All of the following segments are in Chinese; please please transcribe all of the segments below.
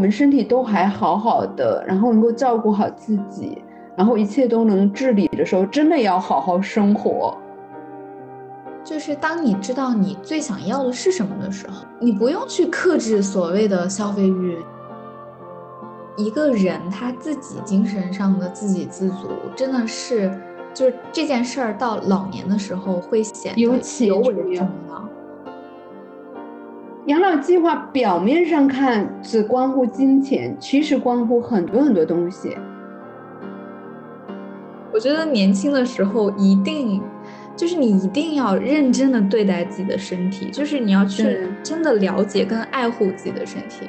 们身体都还好好的，然后能够照顾好自己，然后一切都能治理的时候，真的要好好生活。就是当你知道你最想要的是什么的时候，你不用去克制所谓的消费欲。一个人他自己精神上的自给自足，真的是，就是这件事儿到老年的时候会显得尤为重要。养老计划表面上看只关乎金钱，其实关乎很多很多东西。我觉得年轻的时候一定，就是你一定要认真的对待自己的身体，就是你要去真的了解跟爱护自己的身体。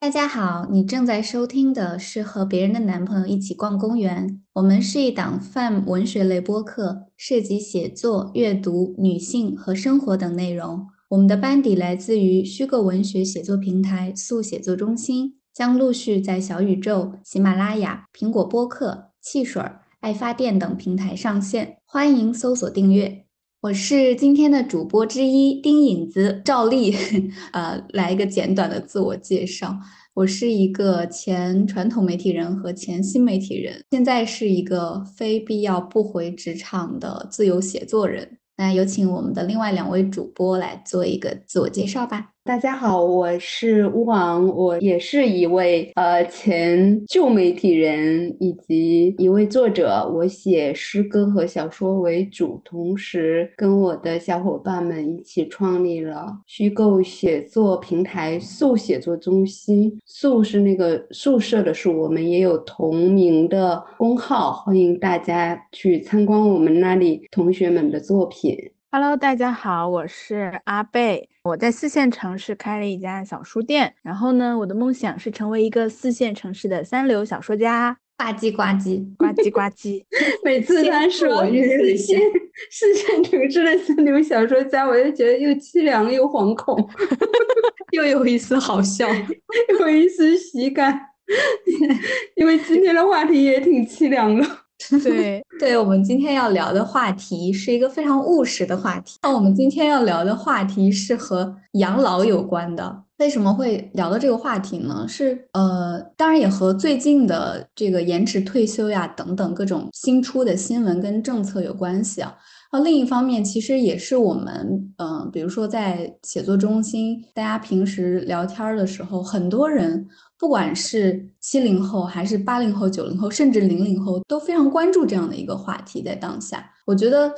大家好，你正在收听的是和别人的男朋友一起逛公园。我们是一档泛文学类播客，涉及写作、阅读、女性和生活等内容。我们的班底来自于虚构文学写作平台速写作中心，将陆续在小宇宙、喜马拉雅、苹果播客、汽水、爱发电等平台上线，欢迎搜索订阅。我是今天的主播之一丁影子赵丽，呃，来一个简短的自我介绍。我是一个前传统媒体人和前新媒体人，现在是一个非必要不回职场的自由写作人。那有请我们的另外两位主播来做一个自我介绍吧。大家好，我是乌王，我也是一位呃前旧媒体人以及一位作者。我写诗歌和小说为主，同时跟我的小伙伴们一起创立了虚构写作平台素写作中心。素是那个宿舍的宿，我们也有同名的公号，欢迎大家去参观我们那里同学们的作品。Hello，大家好，我是阿贝，我在四线城市开了一家小书店，然后呢，我的梦想是成为一个四线城市的三流小说家，呱唧呱唧，呱唧呱唧。每次他说我是四线四线城市的三流小说家，我就觉得又凄凉又惶恐，又有一丝好笑。又有一丝喜感。因为今天的话题也挺凄凉的。对，对我们今天要聊的话题是一个非常务实的话题。那我们今天要聊的话题是和养老有关的。为什么会聊到这个话题呢？是呃，当然也和最近的这个延迟退休呀等等各种新出的新闻跟政策有关系啊。那另一方面，其实也是我们嗯、比如说在写作中心，大家平时聊天的时候，很多人不管是七零后还是八零后、九零后，甚至零零后，都非常关注这样的一个话题。在当下，我觉得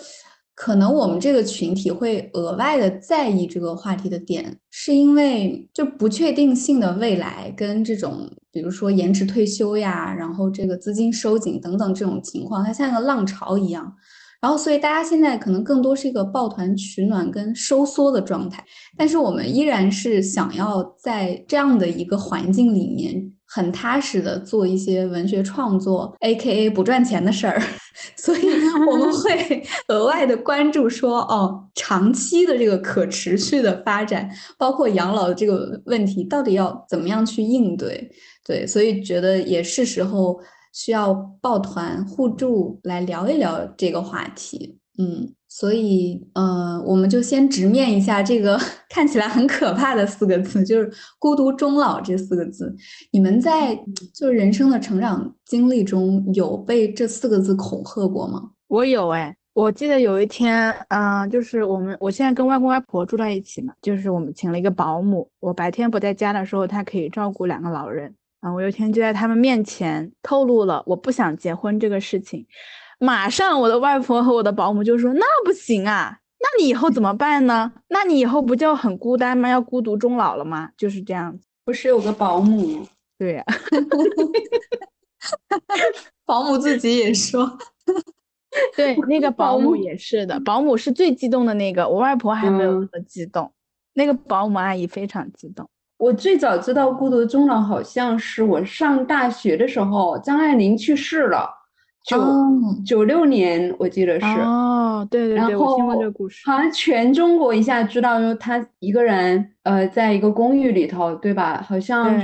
可能我们这个群体会额外的在意这个话题的点，是因为就不确定性的未来跟这种，比如说延迟退休呀，然后这个资金收紧等等这种情况，它像个浪潮一样。然后，所以大家现在可能更多是一个抱团取暖跟收缩的状态，但是我们依然是想要在这样的一个环境里面很踏实的做一些文学创作，A.K.A 不赚钱的事儿，所以我们会 额外的关注说，哦，长期的这个可持续的发展，包括养老的这个问题，到底要怎么样去应对？对，所以觉得也是时候需要抱团互助来聊一聊这个话题。嗯，所以呃，我们就先直面一下这个 看起来很可怕的四个字，就是“孤独终老”这四个字。你们在就是人生的成长经历中有被这四个字恐吓过吗？我有哎，我记得有一天，嗯、就是我们我现在跟外公外婆住在一起嘛，就是我们请了一个保姆，我白天不在家的时候，她可以照顾两个老人。啊，我有一天就在他们面前透露了我不想结婚这个事情，马上我的外婆和我的保姆就说：“那不行啊，那你以后怎么办呢？那你以后不就很孤单吗？要孤独终老了吗？”就是这样子。不是有个保姆，对呀、保姆自己也说，对，那个 保姆也是的，保姆是最激动的那个，我外婆还没有那嗯么激动，那个保姆阿姨非常激动。我最早知道孤独终老，好像是我上大学的时候，张爱玲去世了，九哦九六年我记得是。哦，对对然对，我听过后这个故事。好像全中国一下知道，说他一个人，呃，在一个公寓里头，对吧？好像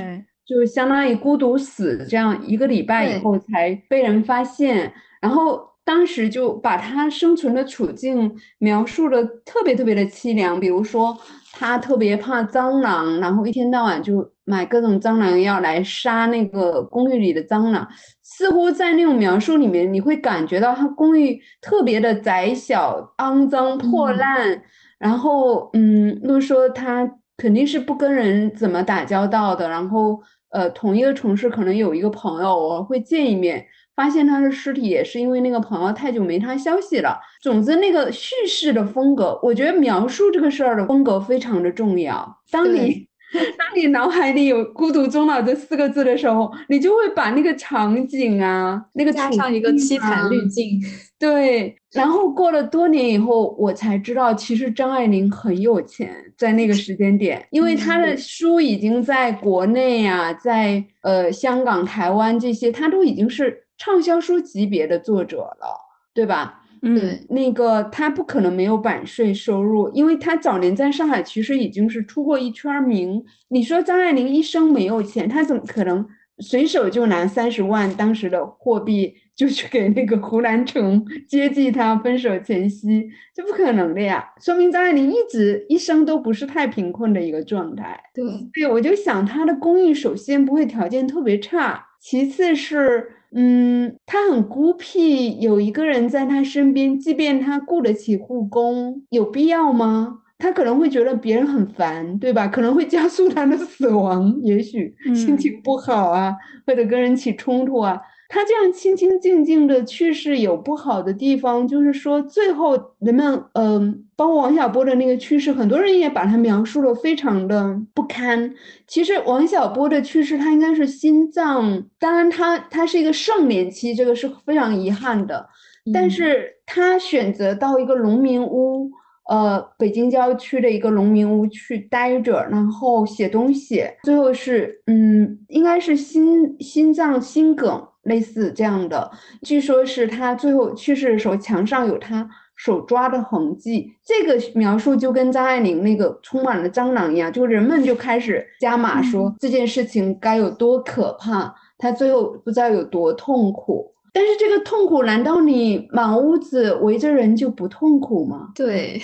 就相当于孤独死，这样一个礼拜以后才被人发现，然后当时就把他生存的处境描述的特别特别的凄凉，比如说他特别怕蟑螂，然后一天到晚就买各种蟑螂药来杀那个公寓里的蟑螂。似乎在那种描述里面，你会感觉到他公寓特别的窄小、肮脏、破烂。然后，嗯，路说他肯定是不跟人怎么打交道的。然后，呃，同一个城市可能有一个朋友，我会见一面。发现他的尸体也是因为那个朋友太久没他消息了。总之，那个叙事的风格，我觉得描述这个事儿的风格非常的重要。当你 当你脑海里有“孤独终老”这四个字的时候，你就会把那个场景啊，那个加上一个凄惨滤镜。对，然后过了多年以后，我才知道，其实张爱玲很有钱，在那个时间点，因为她的书已经在国内呀，在呃香港、台湾这些，她都已经是。畅销书级别的作者了，对吧？嗯，那个他不可能没有版税收入，因为他早年在上海其实已经是出过一圈名。你说张爱玲一生没有钱，她怎么可能随手就拿三十万当时的货币就去给那个胡兰成接济他分手前夕？这不可能的呀！说明张爱玲一直一生都不是太贫困的一个状态。对，对，我就想她的公寓首先不会条件特别差，其次是。嗯，他很孤僻，有一个人在他身边，即便他雇得起护工，有必要吗？他可能会觉得别人很烦，对吧？可能会加速他的死亡，也许心情不好啊，或者跟人起冲突啊。他这样清清静静的去世有不好的地方，就是说最后人们，嗯，包括王小波的那个去世，很多人也把他描述的非常的不堪。其实王小波的去世，他应该是心脏，当然他他是一个盛年期，这个是非常遗憾的。但是他选择到一个农民屋，呃，北京郊区的一个农民屋去待着，然后写东西，最后是，嗯，应该是心心脏心梗。类似这样的，据说是他最后去世的时候，墙上有他手抓的痕迹。这个描述就跟张爱玲那个充满了蟑螂一样，就人们就开始加码说这件事情该有多可怕，他最后不知道有多痛苦。但是这个痛苦，难道你满屋子围着人就不痛苦吗？对，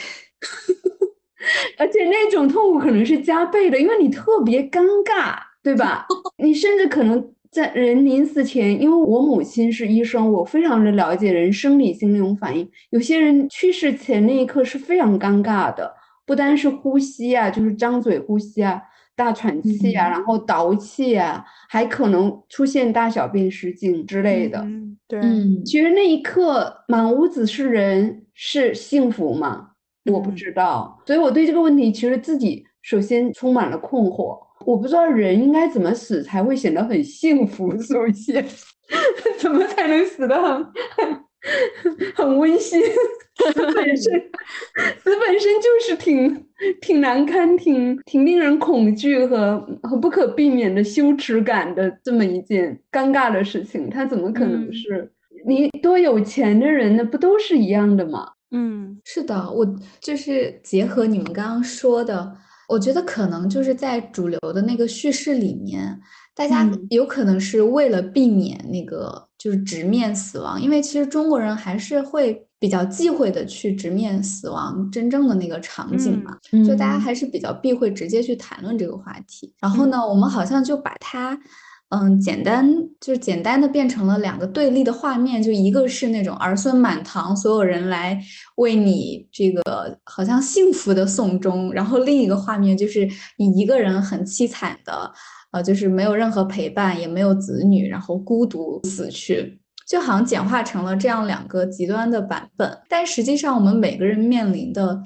而且那种痛苦可能是加倍的，因为你特别尴尬，对吧？你甚至可能。在人临死前，因为我母亲是医生，我非常的了解人生理性那种反应。有些人去世前那一刻是非常尴尬的，不单是呼吸啊，就是张嘴呼吸啊，大喘气啊，然后倒气啊，还可能出现大小便失禁之类的。嗯对，其实那一刻满屋子是人，是幸福吗？我不知道，所以我对这个问题其实自己首先充满了困惑。我不知道人应该怎么死才会显得很幸福。首先，怎么才能死的很很很温馨？死本身，死本身就是挺挺难堪、挺挺令人恐惧和和不可避免的羞耻感的这么一件尴尬的事情。他怎么可能是？你多有钱的人呢？不都是一样的吗？嗯，是的，我就是结合你们刚刚说的。我觉得可能就是在主流的那个叙事里面，大家有可能是为了避免那个就是直面死亡，因为其实中国人还是会比较忌讳的去直面死亡真正的那个场景嘛，就大家还是比较避讳直接去谈论这个话题。然后呢，我们好像就把它。嗯，简单就是简单的变成了两个对立的画面，就一个是那种儿孙满堂，所有人来为你这个好像幸福的送终，然后另一个画面就是你一个人很凄惨的，呃，就是没有任何陪伴，也没有子女，然后孤独死去，就好像简化成了这样两个极端的版本。但实际上，我们每个人面临的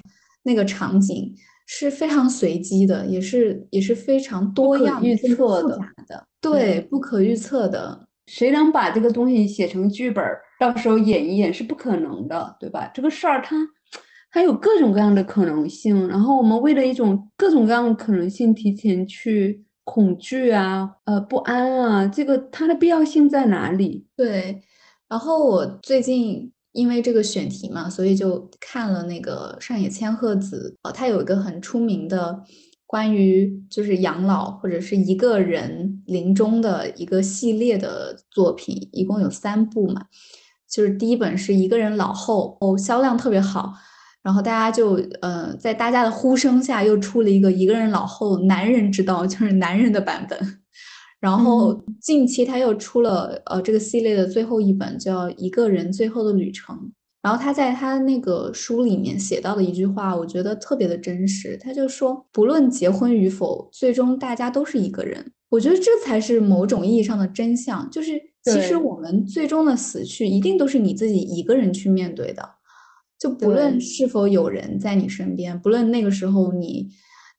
那个场景是非常随机的，也是也是非常多样、预测的。对，不可预测的，谁能把这个东西写成剧本，到时候演一演是不可能的，对吧？这个事儿它，它有各种各样的可能性，然后我们为了一种各种各样的可能性提前去恐惧啊，呃，不安啊，这个它的必要性在哪里？对，然后我最近因为这个选题嘛，所以就看了那个上野千鹤子，哦，他有一个很出名的。关于就是养老或者是一个人临终的一个系列的作品，一共有三部嘛。就是第一本是一个人老后，哦，销量特别好。然后大家就呃在大家的呼声下又出了一个一个人老后男人之道，就是男人的版本。然后近期他又出了呃这个系列的最后一本，叫《一个人最后的旅程》。然后他在他那个书里面写到的一句话，我觉得特别的真实。他就说，不论结婚与否，最终大家都是一个人。我觉得这才是某种意义上的真相，就是其实我们最终的死去，一定都是你自己一个人去面对的。就不论是否有人在你身边，不论那个时候你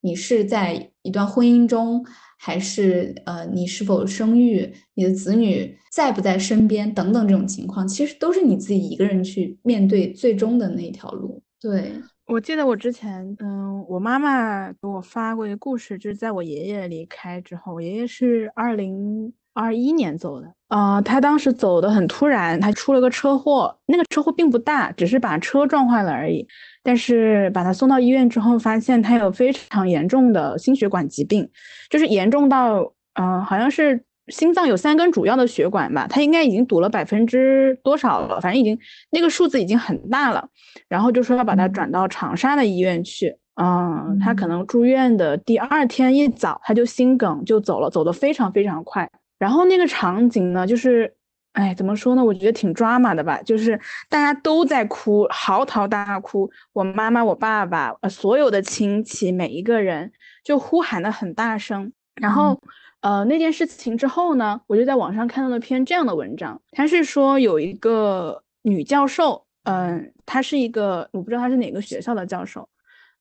你是在一段婚姻中。还是呃，你是否生育，你的子女在不在身边等等这种情况，其实都是你自己一个人去面对最终的那条路。对我记得我之前，嗯，我妈妈给我发过一个故事，就是在我爷爷离开之后，我爷爷是二零二一年走的，呃，他当时走的很突然，他出了个车祸，那个车祸并不大，只是把车撞坏了而已。但是把他送到医院之后，发现他有非常严重的心血管疾病，就是严重到，嗯，好像是心脏有三根主要的血管吧，他应该已经堵了百分之多少了，反正已经那个数字已经很大了。然后就说要把他转到长沙的医院去，嗯，他可能住院的第二天一早他就心梗就走了，走得非常非常快。然后那个场景呢，就是。哎，怎么说呢？我觉得挺抓马的吧，就是大家都在哭，嚎啕大哭。我妈妈、我爸爸，呃，所有的亲戚，每一个人就呼喊的很大声。然后，呃，那件事情之后呢，我就在网上看到了篇这样的文章，他是说有一个女教授，嗯，她是一个我不知道她是哪个学校的教授，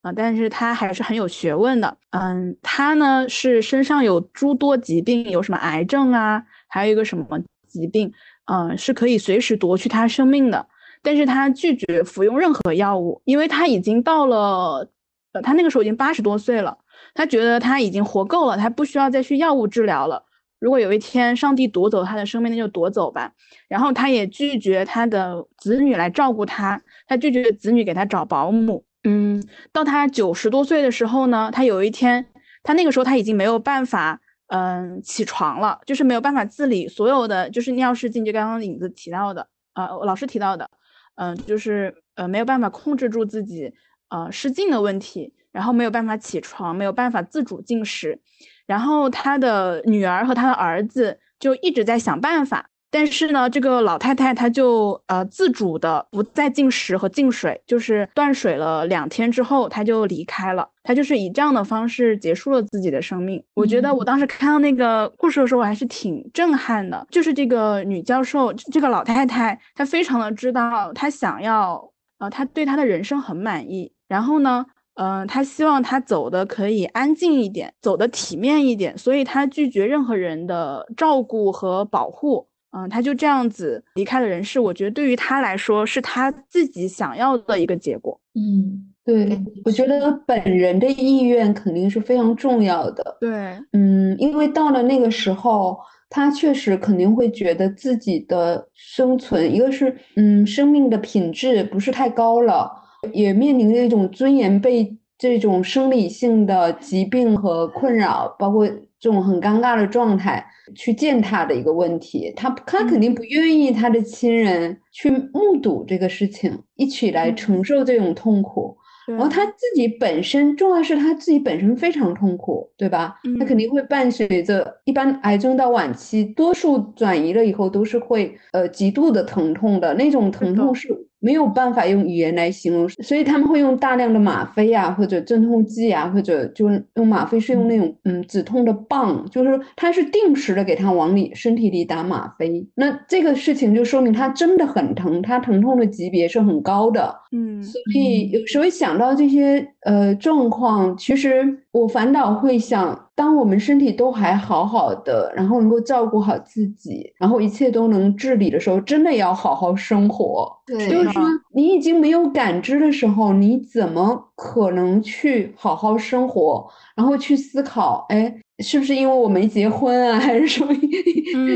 啊，但是他还是很有学问的。嗯，他呢是身上有诸多疾病，有什么癌症啊，还有一个什么。疾病，嗯，是可以随时夺去他生命的，但是他拒绝服用任何药物，因为他已经到了，呃，他那个时候已经八十多岁了，他觉得他已经活够了，他不需要再去药物治疗了。如果有一天上帝夺走他的生命，那就夺走吧。然后他也拒绝他的子女来照顾他，他拒绝子女给他找保姆。嗯，到他九十多岁的时候呢，他有一天，他那个时候他已经没有办法。嗯，起床了，就是没有办法自理，所有的就是尿失禁，就刚刚影子提到的，呃，老师提到的，嗯，就是呃没有办法控制住自己呃失禁的问题，然后没有办法起床，没有办法自主进食，然后他的女儿和他的儿子就一直在想办法。但是呢，这个老太太她就呃自主的不再进食和进水，就是断水了两天之后，她就离开了。她就是以这样的方式结束了自己的生命。我觉得我当时看到那个故事的时候，我还是挺震撼的。就是这个女教授，这个老太太，她非常的知道，她想要呃，她对她的人生很满意。然后呢，嗯，她希望她走的可以安静一点，走的体面一点，所以她拒绝任何人的照顾和保护。嗯，他就这样子离开了人世。我觉得对于他来说，是他自己想要的一个结果。嗯，对，我觉得本人的意愿肯定是非常重要的。对，嗯，因为到了那个时候，他确实肯定会觉得自己的生存，一个是嗯，生命的品质不是太高了，也面临着一种尊严被这种生理性的疾病和困扰，包括。这种很尴尬的状态去见他的一个问题，他他肯定不愿意他的亲人去目睹这个事情，一起来承受这种痛苦。然后他自己本身，重要是他自己本身非常痛苦，对吧？他肯定会伴随着一般癌症到晚期，多数转移了以后都是会呃极度的疼痛的那种疼痛是。没有办法用语言来形容，所以他们会用大量的吗啡啊，或者镇痛剂啊，或者就用吗啡是用那种嗯止痛的棒，就是它是定时的给他往里身体里打吗啡。那这个事情就说明他真的很疼，他疼痛的级别是很高的。嗯，所以有时候想到这些呃状况，其实我反倒会想。当我们身体都还好好的，然后能够照顾好自己，然后一切都能治理的时候，真的要好好生活。对，就是说你已经没有感知的时候，你怎么可能去好好生活？然后去思考，哎，是不是因为我没结婚啊？还是说，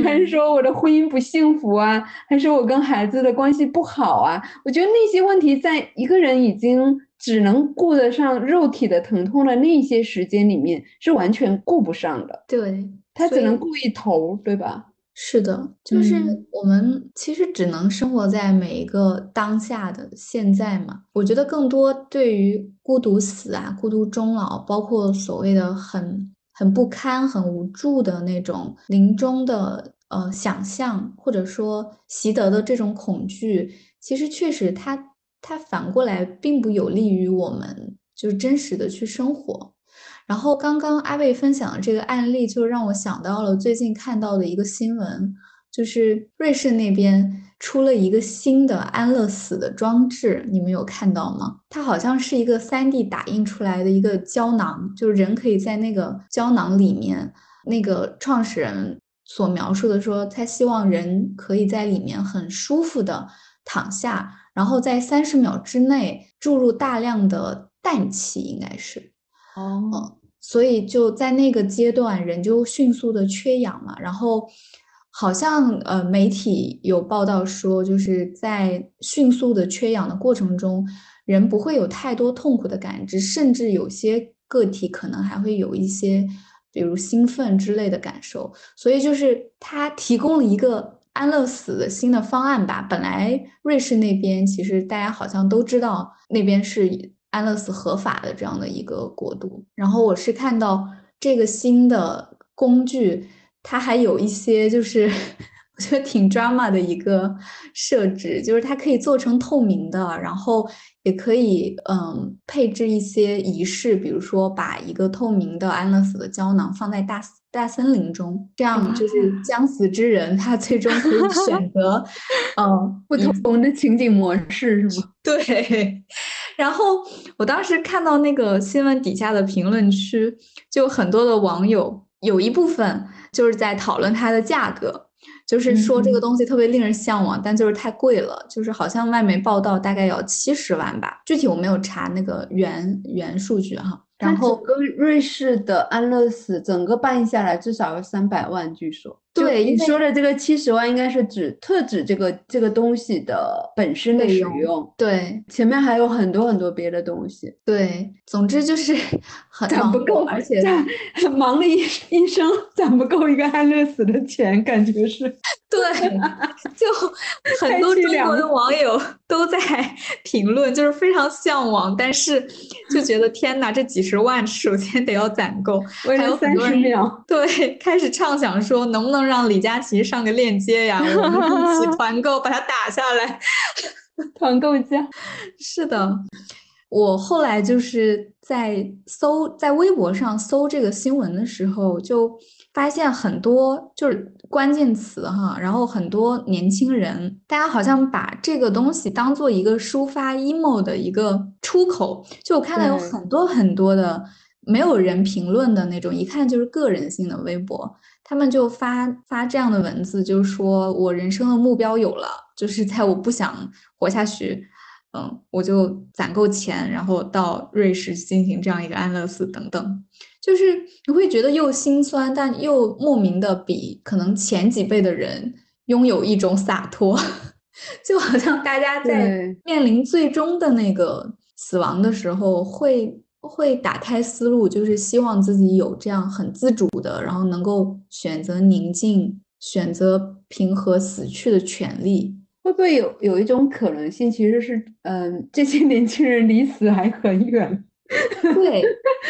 还是说我的婚姻不幸福啊？还是我跟孩子的关系不好啊？我觉得那些问题，在一个人已经。只能顾得上肉体的疼痛的那些时间里面，是完全顾不上的。对，他只能顾一头，对吧？是的，就是嗯我们其实只能生活在每一个当下的现在嘛。我觉得更多对于孤独死啊、孤独终老，包括所谓的很很不堪、很无助的那种临终的呃想象，或者说习得的这种恐惧，其实确实它它反过来并不有利于我们就是真实的去生活。然后刚刚阿贝分享的这个案例，就让我想到了最近看到的一个新闻，就是瑞士那边出了一个新的安乐死的装置，你们有看到吗？它好像是一个 3D 打印出来的一个胶囊，就是人可以在那个胶囊里面，那个创始人所描述的说，他希望人可以在里面很舒服的躺下，然后在三十秒之内注入大量的氮气，应该是。哦，所以就在那个阶段，人就迅速的缺氧嘛。然后好像呃媒体有报道说，就是在迅速的缺氧的过程中，人不会有太多痛苦的感知，甚至有些个体可能还会有一些，比如兴奋之类的感受。所以就是它提供了一个安乐死的新的方案吧。本来瑞士那边其实大家好像都知道，那边是。安乐死合法的这样的一个国度，然后我是看到这个新的工具，它还有一些就是 我觉得挺 drama 的一个设置，就是它可以做成透明的，然后也可以嗯配置一些仪式，比如说把一个透明的安乐死的胶囊放在大大森林中，这样就是将死之人他最终可以选 择嗯不同的情景模式是吗？对。然后我当时看到那个新闻底下的评论区，就很多的网友有一部分就是在讨论它的价格，就是说这个东西特别令人向往，但就是太贵了，就是好像外媒报道大概要七十万吧，具体我没有查那个原原数据哈。然后整个瑞士的安乐死整个办下来至少要三百万，据说。对，你说的这个七十万应该是指特指这个这个东西的本身的使用。对，前面还有很多很多别的东西。对，总之就是 很攒不够，而且很忙了一一生攒不够一个安乐死的钱，感觉是。对，就很多中国的网友都在评论，就是非常向往，但是就觉得天哪，这几十万首先得要攒够，还有三十秒，对，开始畅想说能不能让李佳琦上个链接呀，我们一起 团购把它打下来，团购价。是的，我后来就是在搜，在微博上搜这个新闻的时候，就发现很多就是关键词哈，然后很多年轻人，大家好像把这个东西当做一个抒发 emo 的一个出口，就我看到有很多很多的没有人评论的那种，一看就是个人性的微博，他们就发发这样的文字，就是说我人生的目标有了，就是在我不想活下去。嗯，我就攒够钱，然后到瑞士进行这样一个安乐死等等，就是你会觉得又心酸，但又莫名的比可能前几辈的人拥有一种洒脱，就好像大家在面临最终的那个死亡的时候，会会打开思路，就是希望自己有这样很自主的，然后能够选择宁静、选择平和死去的权利。会不会有有一种可能性，其实是，嗯，这些年轻人离死还很远？对，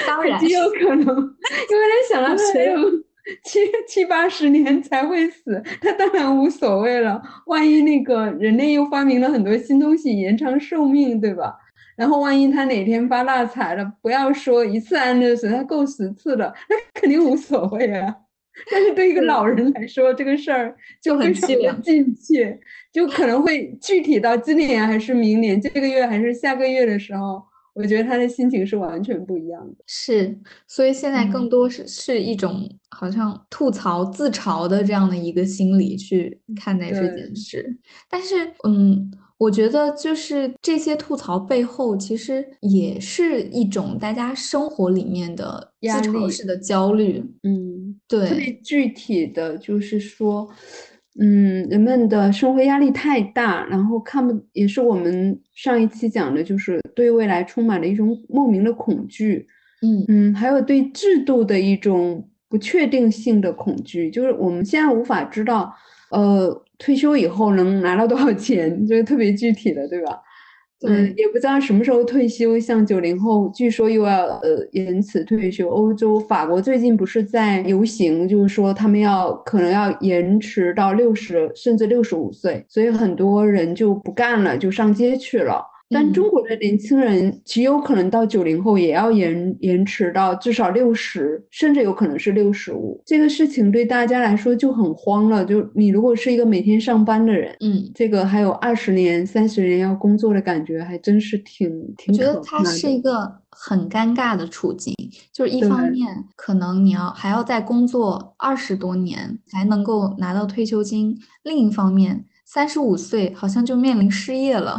当然极有可能，因为他想到还有 七七八十年才会死，他当然无所谓了。万一那个人类又发明了很多新东西，延长寿命，对吧？然后万一他哪天发大财了，不要说一次安乐死，他够十次了，那肯定无所谓啊。但是对一个老人来说，这个事儿就 很凄凉、近切，就可能会具体到今年还是明年，这个月还是下个月的时候，我觉得他的心情是完全不一样的。是，所以现在更多是是一种好像吐槽、自嘲的这样的一个心理去看待这件事。但是，嗯。我觉得就是这些吐槽背后，其实也是一种大家生活里面的自嘲式的焦虑。嗯，对，特别具体的就是说，嗯，人们的生活压力太大，然后看不也是我们上一期讲的，就是对未来充满了一种莫名的恐惧。嗯嗯，还有对制度的一种不确定性的恐惧，就是我们现在无法知道，呃，退休以后能拿到多少钱，就是特别具体的，对吧？嗯，也不知道什么时候退休。像九零后，据说又要呃延迟退休。欧洲法国最近不是在游行，就是说他们要可能要延迟到六十甚至六十五岁，所以很多人就不干了，就上街去了。但中国的年轻人极有可能到九零后也要延延迟到至少六十，甚至有可能是六十五。这个事情对大家来说就很慌了。就你如果是一个每天上班的人，嗯，这个还有二十年、三十年要工作的感觉，还真是挺挺。我觉得它是一个很尴尬的处境，就是一方面可能你要还要再工作二十多年才能够拿到退休金，另一方面三十五岁好像就面临失业了。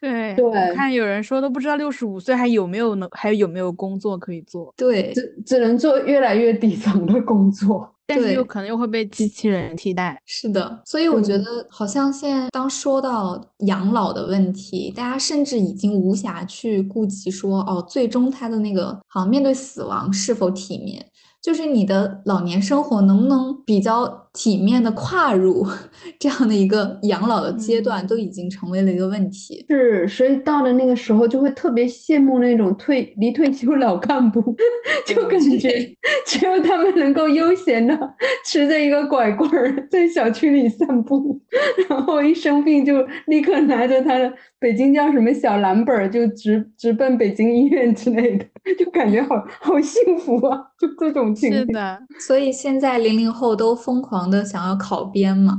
对对，看有人说都不知道六十五岁还有没有能还有没有工作可以做，对，只只能做越来越底层的工作，但是又可能又会被机器人替代。是的，所以我觉得好像现在当说到养老的问题，大家甚至已经无暇去顾及说哦，最终他的那个好像面对死亡是否体面。就是你的老年生活能不能比较体面的跨入 这样的一个养老的阶段，都已经成为了一个问题。是，所以到了那个时候，就会特别羡慕那种退离退休老干部，就感觉只有他们能够悠闲的持着一个拐棍儿 在小区里散步，然后一生病就立刻拿着他的北京叫什么小蓝本儿，就直直奔北京医院之类的，就感觉好好幸福啊！就这种。是的，所以现在零零后都疯狂的想要考编嘛。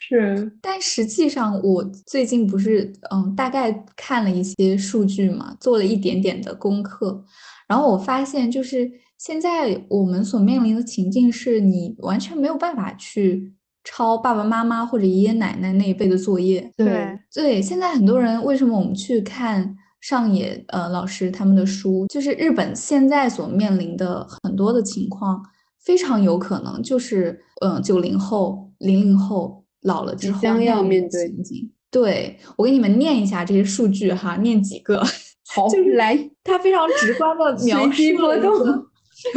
是，但实际上我最近不是嗯，大概看了一些数据嘛，做了一点点的功课，然后我发现就是现在我们所面临的情境是你完全没有办法去抄爸爸妈妈或者爷爷奶奶那一辈的作业。对对，现在很多人为什么我们去看？上野呃老师他们的书，就是日本现在所面临的很多的情况，非常有可能就是嗯九零后、零零后老了之后将要面对情景。对我给你们念一下这些数据哈，念几个。好，就是来，他非常直观的描述。随机波动，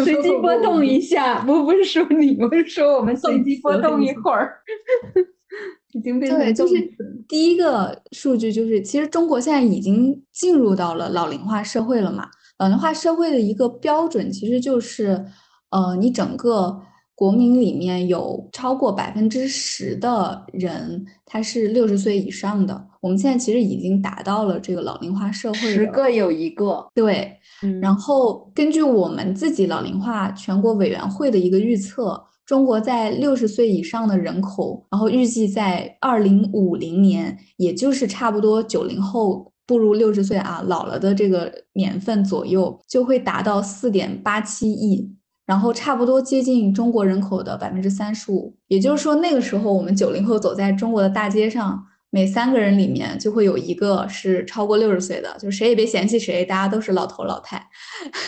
随机波动一下，不不是说你，我是说我们随机波动一会儿。已经被对，就是第一个数据就是，其实中国现在已经进入到了老龄化社会了嘛。老龄化社会的一个标准其实就是，呃，你整个国民里面有超过百分之十的人他是六十岁以上的。我们现在其实已经达到了这个老龄化社会，十个有一个。对，然后根据我们自己老龄化全国委员会的一个预测。中国在六十岁以上的人口，然后预计在二零五零年，也就是差不多九零后步入六十岁啊，老了的这个年份左右，就会达到四点八七亿，然后差不多接近中国人口的百分之三十五。也就是说，那个时候我们九零后走在中国的大街上，每三个人里面就会有一个是超过六十岁的，就谁也别嫌弃谁，大家都是老头老太。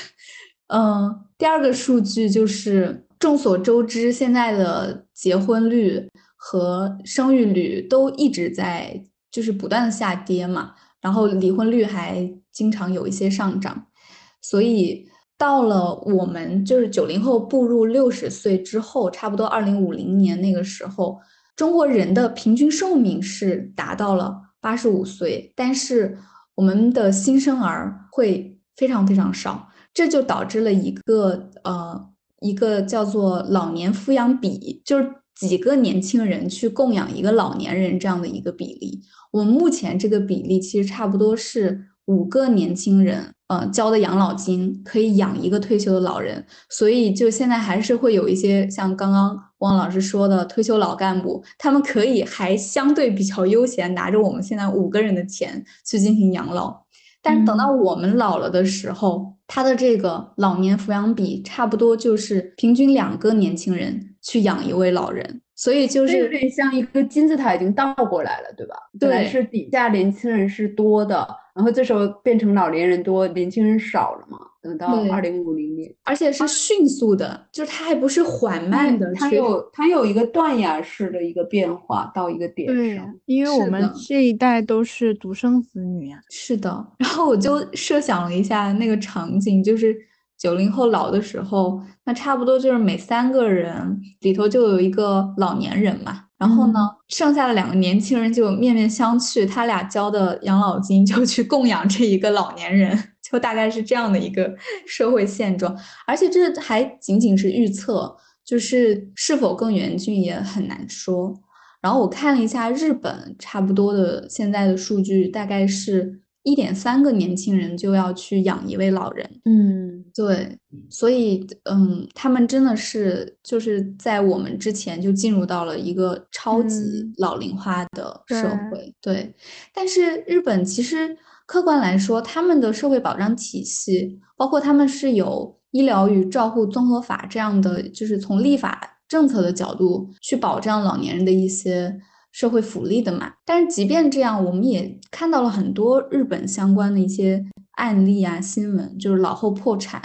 嗯，第二个数据就是。众所周知，现在的结婚率和生育率都一直在就是不断的下跌嘛，然后离婚率还经常有一些上涨，所以到了我们就是九零后步入六十岁之后，差不多二零五零年那个时候，中国人的平均寿命是达到了八十五岁，但是我们的新生儿会非常非常少，这就导致了一个呃。一个叫做老年抚养比，就是几个年轻人去供养一个老年人这样的一个比例。我们目前这个比例其实差不多是五个年轻人，呃，交的养老金可以养一个退休的老人。所以就现在还是会有一些像刚刚汪老师说的退休老干部，他们可以还相对比较悠闲，拿着我们现在五个人的钱去进行养老。但是等到我们老了的时候，他的这个老年抚养比差不多就是平均两个年轻人去养一位老人，所以就是有点像一个金字塔已经倒过来了，对吧？对，是底下年轻人是多的，然后这时候变成老年人多，年轻人少了嘛。等到二零五零年，而且是迅速的，就是它还不是缓慢的，它有它有一个断崖式的一个变化到一个点上。因为我们这一代都是独生子女啊。是的，然后我就设想了一下那个场景，就是九零后老的时候，那差不多就是每三个人里头就有一个老年人嘛。然后呢，剩下的两个年轻人就面面相觑，他俩交的养老金就去供养这一个老年人，就大概是这样的一个社会现状。而且这还仅仅是预测，就是是否更严峻也很难说。然后我看了一下日本差不多的现在的数据，大概是。一点三个年轻人就要去养一位老人，嗯，对，所以，嗯，他们真的是就是在我们之前就进入到了一个超级老龄化的社会，对。但是日本其实客观来说，他们的社会保障体系，包括他们是有医疗与照护综合法这样的，就是从立法政策的角度去保障老年人的一些。社会福利的嘛，但是即便这样，我们也看到了很多日本相关的一些案例啊，新闻就是老后破产，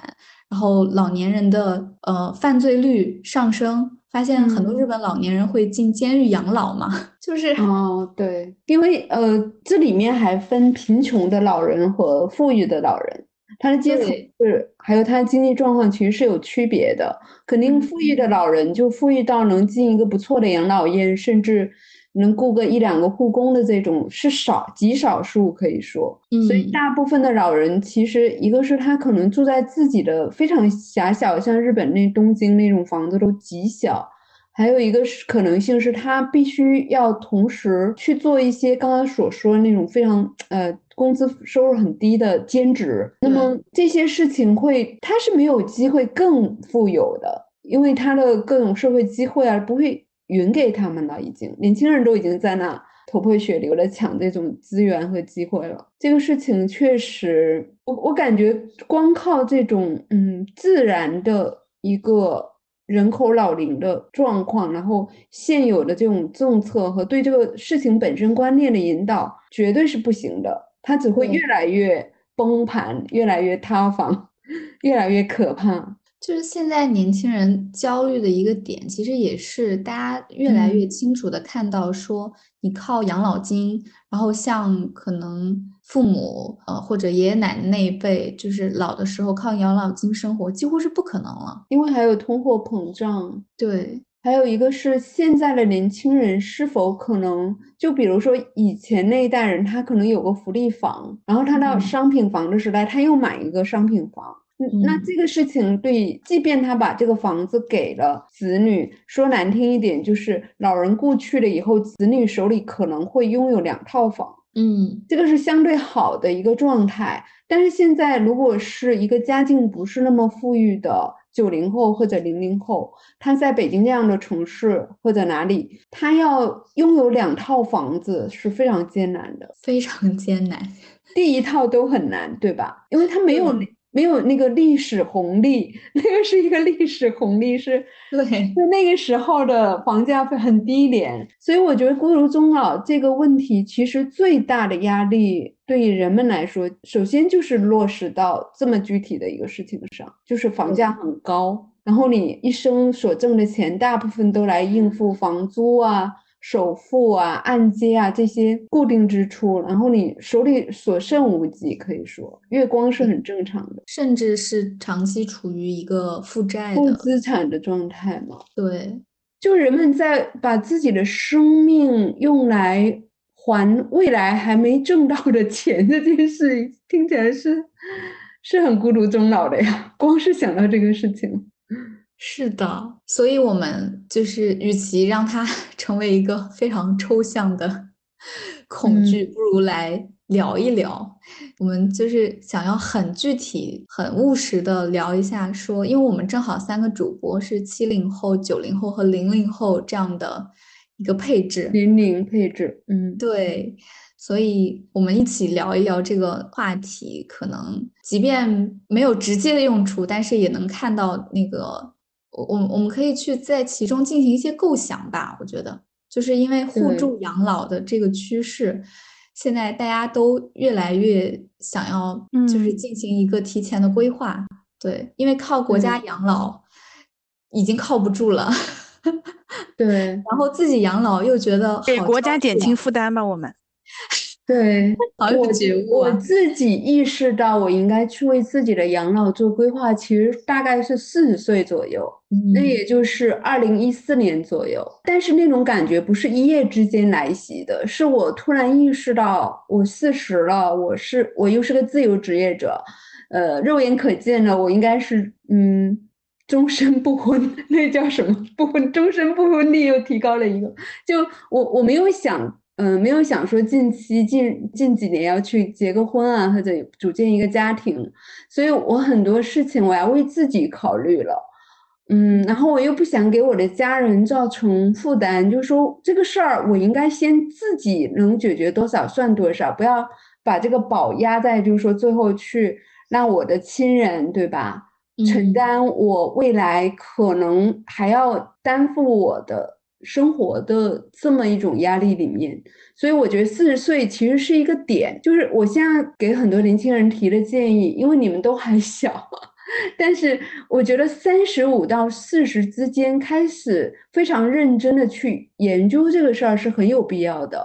然后老年人的呃犯罪率上升，发现很多日本老年人会进监狱养老嘛，就是哦对，因为呃这里面还分贫穷的老人和富裕的老人，他的阶层是还有他的经济状况其实是有区别的，肯定富裕的老人就富裕到能进一个不错的养老院，甚至。能雇个一两个护工的这种是少极少数，可以说，所以大部分的老人其实一个是他可能住在自己的非常狭小，像日本那东京那种房子都极小，还有一个是可能性是他必须要同时去做一些刚刚所说的那种非常呃工资收入很低的兼职，那么这些事情会他是没有机会更富有的，因为他的各种社会机会啊不会。匀给他们了，已经年轻人都已经在那头破血流的抢这种资源和机会了。这个事情确实，我我感觉光靠这种嗯自然的一个人口老龄的状况，然后现有的这种政策和对这个事情本身观念的引导，绝对是不行的。它只会越来越崩盘，越来越塌房，越来越可怕。就是现在年轻人焦虑的一个点，其实也是大家越来越清楚的看到，说你靠养老金，然后像可能父母呃或者爷爷奶奶那一辈，就是老的时候靠养老金生活，几乎是不可能了，因为还有通货膨胀。对，还有一个是现在的年轻人是否可能，就比如说以前那一代人，他可能有个福利房，然后他到商品房的时代，他又买一个商品房。那这个事情对，即便他把这个房子给了子女，说难听一点，就是老人故去了以后，子女手里可能会拥有两套房，嗯，这个是相对好的一个状态。但是现在，如果是一个家境不是那么富裕的九零后或者零零后，他在北京这样的城市或者哪里，他要拥有两套房子是非常艰难的，非常艰难，第一套都很难，对吧？因为他没有。没有那个历史红利，那个是一个历史红利，是 对，就那个时候的房价会很低廉，所以我觉得孤独终老这个问题，其实最大的压力对于人们来说，首先就是落实到这么具体的一个事情上，就是房价很高，然后你一生所挣的钱，大部分都来应付房租啊。首付啊、按揭啊这些固定支出，然后你手里所剩无几，可以说月光是很正常的，甚至是长期处于一个负债、负资产的状态嘛。对，就人们在把自己的生命用来还未来还没挣到的钱这件事，听起来是是很孤独终老的呀。光是想到这个事情。是的，所以我们就是与其让它 成为一个非常抽象的 恐惧，不如来聊一聊。我们就是想要很具体、很务实的聊一下，说，因为我们正好三个主播是七零后、九零后和零零后这样的一个配置，零零配置，嗯，对，所以我们一起聊一聊这个话题，可能即便没有直接的用处，但是也能看到那个。我我们可以去在其中进行一些构想吧，我觉得就是因为互助养老的这个趋势，现在大家都越来越想要，就是进行一个提前的规划。对，因为靠国家养老已经靠不住了。对，然后自己养老又觉得给国家减轻负担吧，我们。对，好有觉悟啊！我 自己意识到我应该去为自己的养老做规划，其实大概是四十岁左右，那嗯也就是二零一四年左右。但是那种感觉不是一夜之间来袭的，是我突然意识到我四十了，我是我又是个自由职业者，呃，肉眼可见的，我应该是嗯。终身不婚，那叫什么？不婚，终身不婚率又提高了一个。就我我没有想，嗯、没有想说近期近近几年要去结个婚啊，或者组建一个家庭，所以我很多事情我要为自己考虑了。嗯，然后我又不想给我的家人造成负担，就是说这个事儿我应该先自己能解决多少算多少，不要把这个宝压在，就是说最后去让我的亲人，对吧？承嗯担我未来可能还要担负我的生活的这么一种压力里面，所以我觉得四十岁其实是一个点，就是我现在给很多年轻人提的建议，因为你们都还小，但是我觉得三十五到四十之间开始非常认真的去研究这个事儿是很有必要的，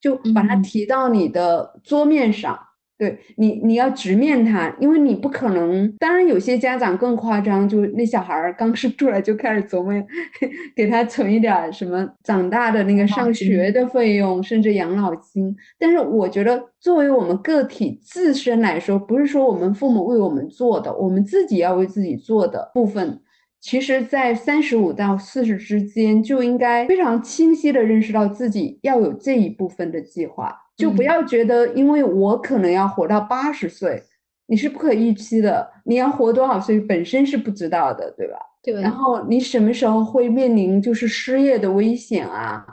就把它嗯提到你的桌面上。对你，你要直面他，因为你不可能。当然，有些家长更夸张，就那小孩儿刚生出来就开始琢磨，给他存一点儿什么长大的那个上学的费用，甚至养老金。但是，我觉得作为我们个体自身来说，不是说我们父母为我们做的，我们自己要为自己做的部分，其实，在三十五到四十之间，就应该非常清晰的认识到自己要有这一部分的计划。就不嗯要觉得，因为我可能要活到八十岁，你是不可预期的，你要活多少岁本身是不知道的，对吧？对，然后你什么时候会面临就是失业的危险啊，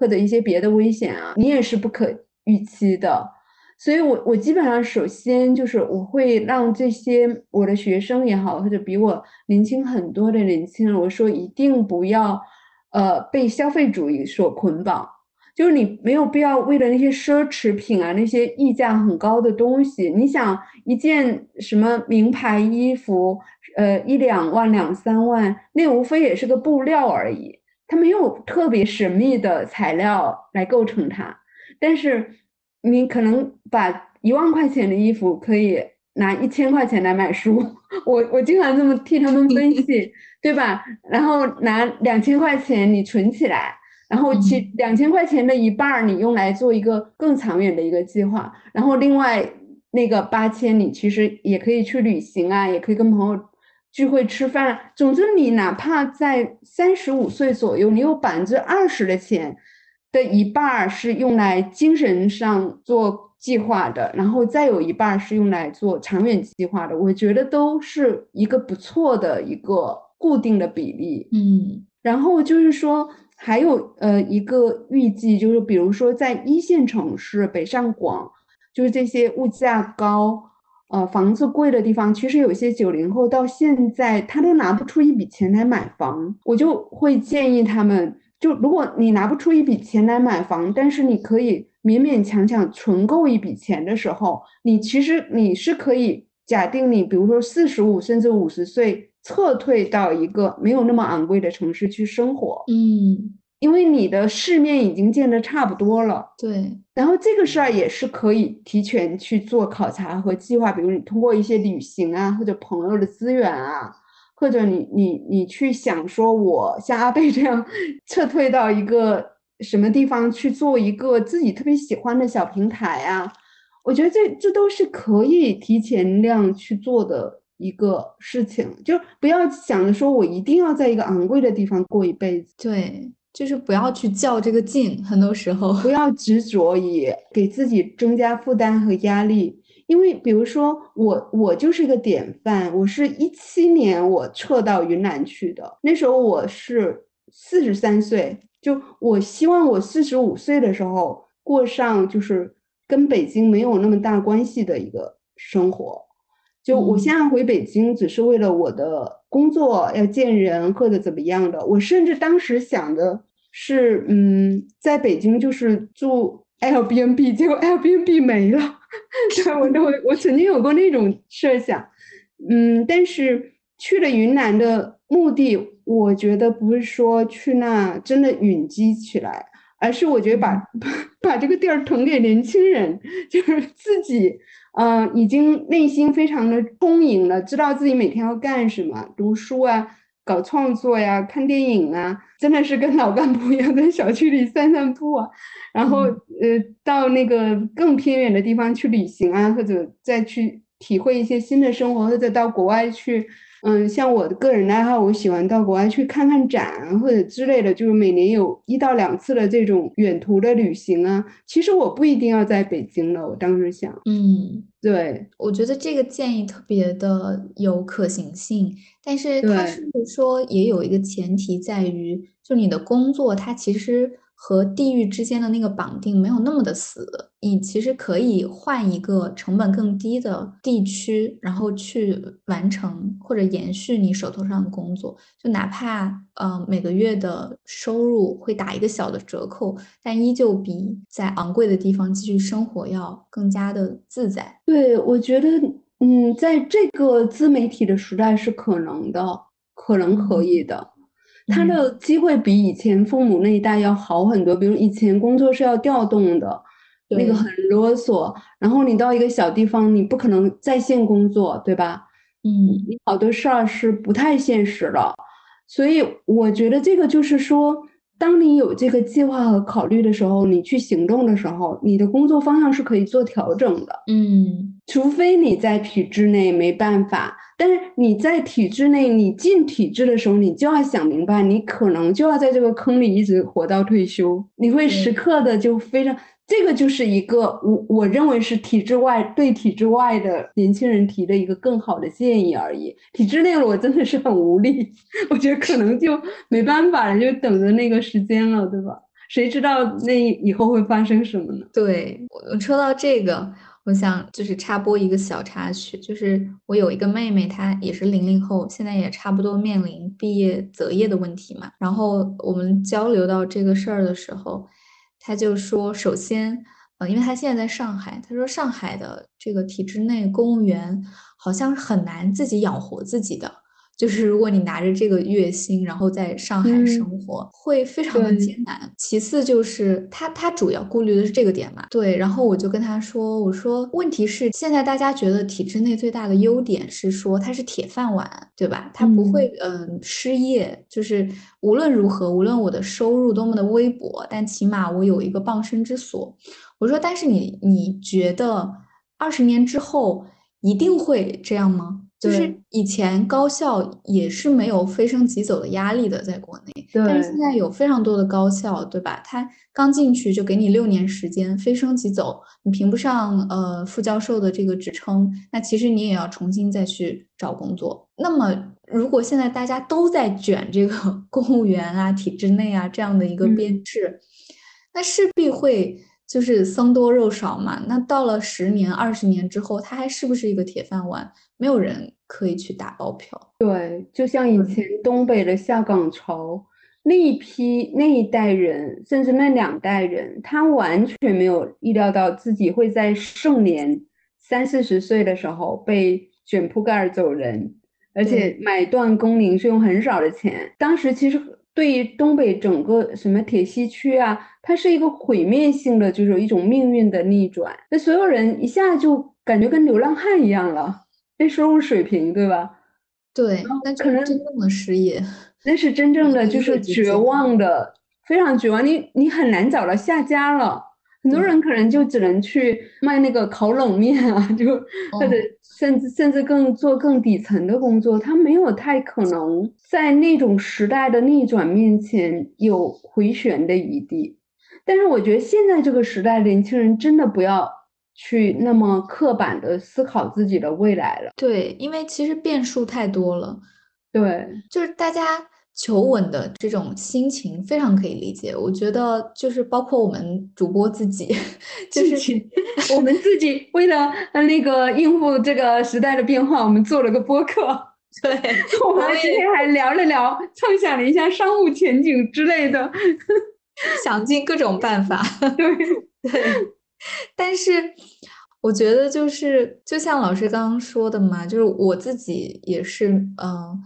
或者一些别的危险啊，你也是不可预期的。所以我我基本上首先就是我会让这些我的学生也好，或者比我年轻很多的年轻人，我说一定不要呃被消费主义所捆绑。就是你没有必要为了那些奢侈品啊，那些溢价很高的东西，你想一件什么名牌衣服，呃，一两万、两三万，那无非也是个布料而已，它没有特别神秘的材料来构成它。但是你可能把一万块钱的衣服可以拿一千块钱来买书，我我经常这么替他们分析，对吧？然后拿两千块钱你存起来。然后其嗯两千块钱的一半儿你用来做一个更长远的一个计划，然后另外那个八千你其实也可以去旅行啊，也可以跟朋友聚会吃饭啊。总之，你哪怕在三十五岁左右，你有百分之二十的钱的一半儿是用来精神上做计划的，然后再有一半儿是用来做长远计划的，我觉得都是一个不错的一个固定的比例。嗯。然后就是说，还有呃一个预计，就是比如说在一线城市北上广，就是这些物价高、呃房子贵的地方，其实有些九零后到现在他都拿不出一笔钱来买房，我就会建议他们，就如果你拿不出一笔钱来买房，但是你可以勉勉强强存够一笔钱的时候，你其实你是可以假定你，比如说四十五甚至五十岁。撤退到一个没有那么昂贵的城市去生活，嗯，因为你的世面已经见得差不多了。对，然后这个事儿也是可以提前去做考察和计划，比如你通过一些旅行啊，或者朋友的资源啊，或者你你你去想说，我像阿贝这样 撤退到一个什么地方去做一个自己特别喜欢的小平台啊，我觉得这这都是可以提前量去做的。一个事情，就不要想着说我一定要在一个昂贵的地方过一辈子，对，就是不要去较这个劲，很多时候不要执着于给自己增加负担和压力。因为比如说我，我就是一个典范，我是一七年我撤到云南去的，那时候我是四十三岁，就我希望我四十五岁的时候过上就是跟北京没有那么大关系的一个生活。就我现在回北京，只是为了我的工作要见人或者怎么样的。我甚至当时想的是，嗯，在北京就是住 Airbnb，结果 Airbnb 没了。对我我我曾经有过那种设想，嗯，但是去了云南的目的，我觉得不是说去那真的允基起来，而是我觉得把 把这个地儿腾给年轻人，就是自己，呃，已经内心非常的充盈了，知道自己每天要干什么，读书啊，搞创作呀，看电影啊，真的是跟老干部一样，在小区里散散步啊，然后呃，到那个更偏远的地方去旅行啊，或者再去体会一些新的生活，或者到国外去。嗯，像我的个人爱好，我喜欢到国外去看看展或者之类的，就是每年有一到两次的这种远途的旅行啊。其实我不一定要在北京了，我当时想，嗯，对，我觉得这个建议特别的有可行性，但是它是说也有一个前提在于，就你的工作它其实。和地域之间的那个绑定没有那么的死，你其实可以换一个成本更低的地区，然后去完成或者延续你手头上的工作，就哪怕嗯每个月的收入会打一个小的折扣，但依旧比在昂贵的地方继续生活要更加的自在。对，我觉得嗯，在这个自媒体的时代是可能的，可能可以的。他的机会比以前父母那一代要好很多，比如以前工作是要调动的，那个很啰嗦，然后你到一个小地方，你不可能在线工作，对吧？嗯，你好多事儿是不太现实的，所以我觉得这个就是说，当你有这个计划和考虑的时候，你去行动的时候，你的工作方向是可以做调整的。嗯，除非你在体制内没办法。但是你在体制内，你进体制的时候，你就要想明白，你可能就要在这个坑里一直活到退休。你会时刻的就非常，这个就是一个我我认为是体制外对体制外的年轻人提的一个更好的建议而已。体制内了，我真的是很无力，我觉得可能就没办法了，就等着那个时间了，对吧？谁知道那以后会发生什么呢？对我说到这个。我想就是插播一个小插曲，就是我有一个妹妹，她也是零零后，现在也差不多面临毕业择业的问题嘛。然后我们交流到这个事儿的时候，她就说，首先，呃，因为她现在在上海，她说上海的这个体制内公务员好像很难自己养活自己的。就是如果你拿着这个月薪，然后在上海生活，会非常的艰难。其次就是他他主要顾虑的是这个点嘛，对。然后我就跟他说，我说问题是现在大家觉得体制内最大的优点是说它是铁饭碗，对吧？它不会嗯失业，就是无论如何，无论我的收入多么的微薄，但起码我有一个傍身之所。我说，但是你你觉得二十年之后一定会这样吗？就是以前高校也是没有飞升即走的压力的，在国内，但是现在有非常多的高校，对吧？他刚进去就给你六年时间飞升即走，你评不上呃副教授的这个职称，那其实你也要重新再去找工作。那么如果现在大家都在卷这个 公务员啊、体制内啊这样的一个编制，那势必会就是僧多肉少嘛。那到了十年、二十年之后，它还是不是一个铁饭碗？没有人可以去打包票。对，就像以前东北的下岗潮那一批那一代人，甚至那两代人，他完全没有意料到自己会在盛年三四十岁的时候被卷铺盖走人，而且买断工龄是用很少的钱。当时其实对于东北整个什么铁西区啊，它是一个毁灭性的，就是一种命运的逆转。那所有人一下就感觉跟流浪汉一样了。非收入水平，对吧？对，那可能真正的失业，那是真正的就是绝望的，非常绝望。你你很难找到下家了，很多人可能就只能去卖那个烤冷面啊，就或者甚至甚至更做更底层的工作，他没有太可能在那种时代的逆转面前有回旋的余地。但是我觉得现在这个时代，年轻人真的不要。去那么刻板的思考自己的未来了，对，因为其实变数太多了，对，就是大家求稳的这种心情非常可以理解。我觉得就是包括我们主播自己，就是我们自己为了那个应付这个时代的变化，我们做了个播客，对，我们今天还聊了聊，畅想了一下商务前景之类的，想尽各种办法，对。对。但是，我觉得就是就像老师刚刚说的嘛，就是我自己也是，嗯，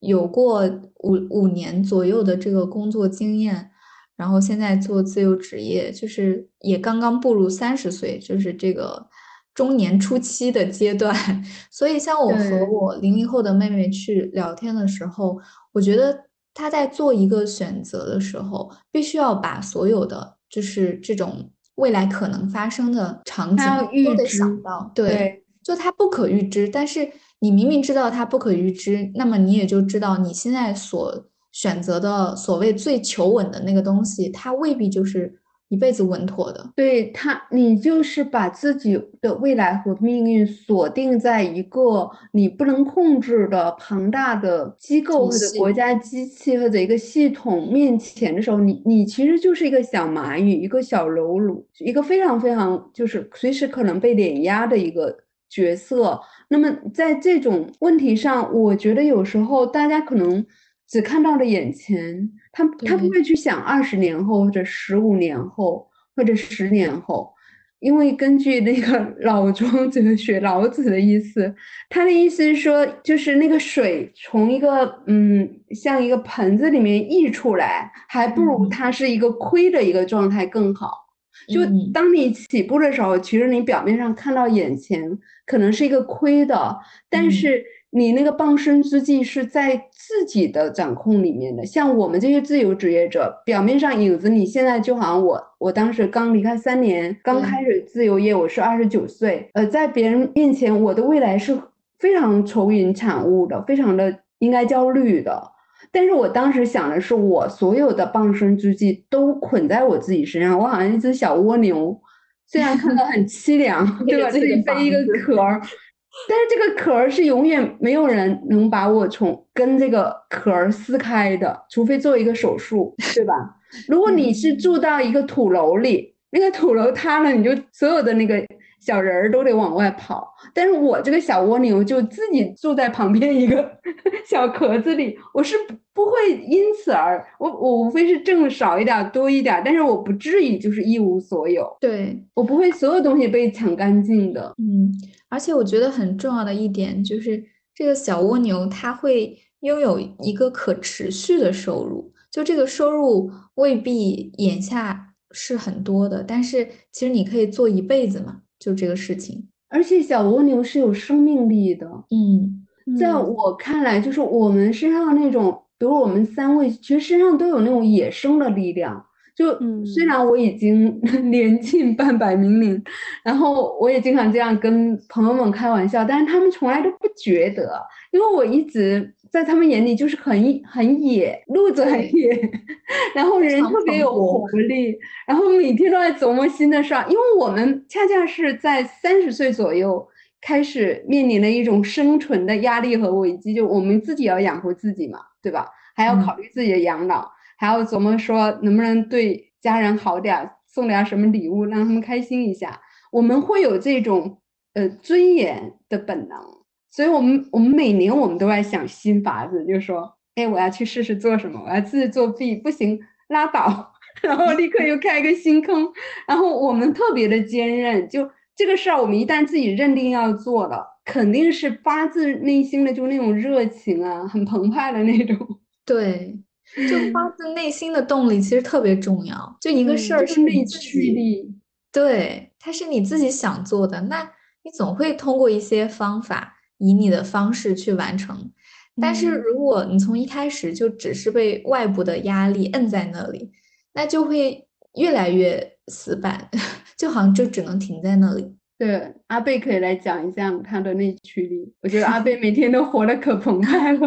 有过五五年左右的这个工作经验，然后现在做自由职业，就是也刚刚步入三十岁，就是这个中年初期的阶段。所以，像我和我零零后的妹妹去聊天的时候，我觉得她在做一个选择的时候，必须要把所有的就是这种未来可能发生的场景都得想到。对，就它不可预知，但是你明明知道它不可预知，那么你也就知道你现在所。选择的所谓最求稳的那个东西，它未必就是一辈子稳妥的。对他，你就是把自己的未来和命运锁定在一个你不能控制的庞大的机构或者国家机器或者一个系统面前的时候，你你其实就是一个小蚂蚁，一个小喽啰，一个非常非常就是随时可能被碾压的一个角色。那么在这种问题上，我觉得有时候大家可能。只看到了眼前，他他不会去想二十年后或者十五年后或者十年后，因为根据那个 老庄哲学老子的意思，他的意思是说，就是那个水从一个嗯像一个盆子里面溢出来，还不如它是一个亏的一个状态更好。就当你起步的时候，其实你表面上看到眼前可能是一个亏的，但是。你那个傍身之际是在自己的掌控里面的，像我们这些自由职业者，表面上影子，你现在就好像我，我当时刚离开三年，刚开始自由业，我是二十九岁，呃，在别人面前，我的未来是非常愁云惨雾的，非常的应该焦虑的。但是我当时想的是，我所有的傍身之计都捆在我自己身上，我好像一只小蜗牛，虽然看到很凄凉，对吧？自己背一个壳儿。但是这个壳儿是永远没有人能把我从跟这个壳儿撕开的，除非做一个手术，对吧？如果你是住到一个土楼里，那个土楼塌了，你就所有的那个小人儿都得往外跑。但是我这个小蜗牛就自己住在旁边一个 小壳子里，我是不会因此而我我无非是挣少一点多一点，但是我不至于就是一无所有。对我不会所有东西被抢干净的。嗯。而且我觉得很重要的一点就是，这个小蜗牛它会拥有一个可持续的收入，就这个收入未必眼下是很多的，但是其实你可以做一辈子嘛，就这个事情。而且小蜗牛是有生命力的，嗯，在我看来，就是我们身上那种，比如我们三位，其实身上都有那种野生的力量。就虽然我已经 年近半百名龄，然后我也经常这样跟朋友们开玩笑，但是他们从来都不觉得，因为我一直在他们眼里就是很很野，路子很野，然后人特别有活力，然后每天都在琢磨新的事儿。因为我们恰恰是在三十岁左右开始面临了一种生存的压力和危机，就我们自己要养活自己嘛，对吧？还要考虑自己的养老。还要琢磨说能不能对家人好点，送点什么礼物让他们开心一下。我们会有这种呃尊严的本能，所以我们我们每年我们都在想新法子，就说哎，我要去试试做什么，我要自己作弊，不行拉倒，然后立刻又开一个新坑。然后我们特别的坚韧，就这个事儿，我们一旦自己认定要做了，肯定是发自内心的，就那种热情啊，很澎湃的那种。对。就发自内心的动力其实特别重要。就一个事儿是你自己，对，它是你自己想做的，那你总会通过一些方法，以你的方式去完成。但是如果你从一开始就只是被外部的压力摁在那里，那就会越来越死板，就好像就只能停在那里。对，阿贝可以来讲一下他的内驱力。我觉得阿贝每天都活得可澎湃了，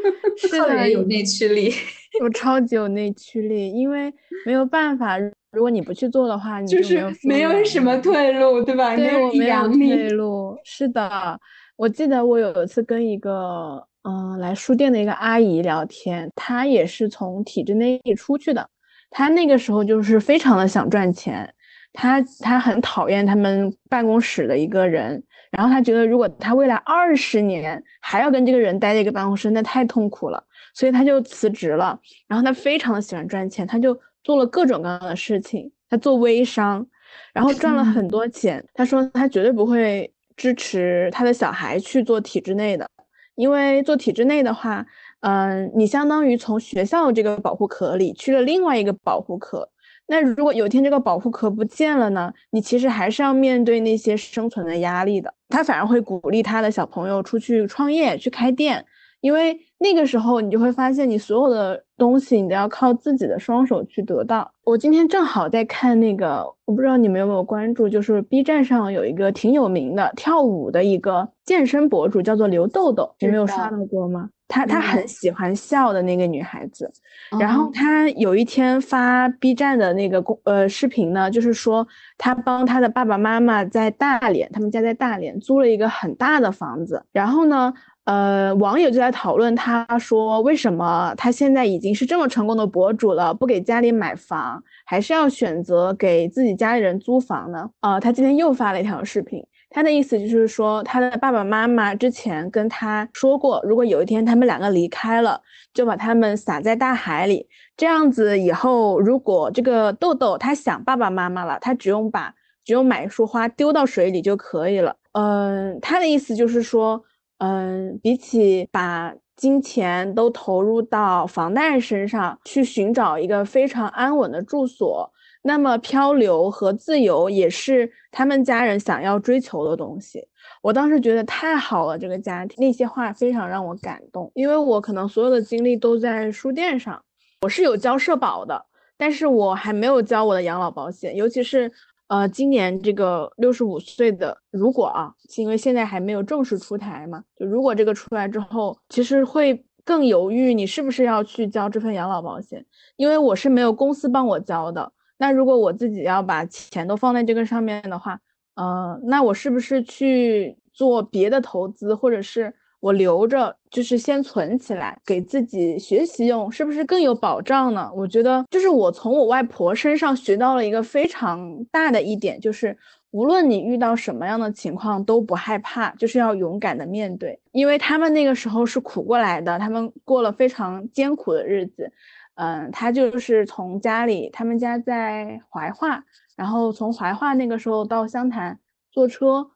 特别有内驱力。我超级有内驱力，因为没有办法，如果你不去做的话，你就是没有什么退路，对吧？对我没有退路。是的，我记得我有一次跟一个嗯来书店的一个阿姨聊天，她也是从体制内出去的，她那个时候就是非常的想赚钱，她她很讨厌他们办公室的一个人，然后她觉得如果她未来二十年还要跟这个人待在一个办公室，那太痛苦了。所以她就辞职了，然后她非常的喜欢赚钱，她就做了各种各样的事情，她做微商，然后赚了很多钱。他说他绝对不会支持他的小孩去做体制内的，因为做体制内的话，嗯，你相当于从学校这个保护壳里去了另外一个保护壳。那如果有一天这个保护壳不见了呢？你其实还是要面对那些生存的压力的。他反而会鼓励他的小朋友出去创业、去开店，因为那个时候你就会发现，你所有的东西你都要靠自己的双手去得到。我今天正好在看那个，我不知道你们有没有关注，就是 B 站上有一个挺有名的跳舞的一个健身博主，叫做刘豆豆，你没有刷到过吗？她她很喜欢笑的那个女孩子，然后她有一天发 B 站的那个公呃视频呢，就是说她帮她的爸爸妈妈在大连，他们家在大连租了一个很大的房子，然后呢，呃，网友就在讨论，他说为什么他现在已经是这么成功的博主了，不给家里买房，还是要选择给自己家里人租房呢？呃，他今天又发了一条视频。他的意思就是说，他的爸爸妈妈之前跟他说过，如果有一天他们两个离开了，就把他们撒在大海里，这样子以后，如果这个豆豆他想爸爸妈妈了，他只用把只用买一束花丢到水里就可以了。嗯，他的意思就是说，嗯，比起把金钱都投入到房贷身上去寻找一个非常安稳的住所。那么漂流和自由也是他们家人想要追求的东西。我当时觉得太好了，这个家庭那些话非常让我感动，因为我可能所有的精力都在书店上。我是有交社保的，但是我还没有交我的养老保险，尤其是呃今年这个六十五岁的，如果啊，是因为现在还没有正式出台嘛，就如果这个出来之后，其实会更犹豫你是不是要去交这份养老保险，因为我是没有公司帮我交的。那如果我自己要把钱都放在这个上面的话，呃，那我是不是去做别的投资，或者是我留着，就是先存起来给自己学习用，是不是更有保障呢？我觉得，就是我从我外婆身上学到了一个非常大的一点，就是无论你遇到什么样的情况都不害怕，就是要勇敢的面对，因为他们那个时候是苦过来的，他们过了非常艰苦的日子。嗯，他就是从家里，他们家在怀化，然后从怀化那个时候到湘潭坐车，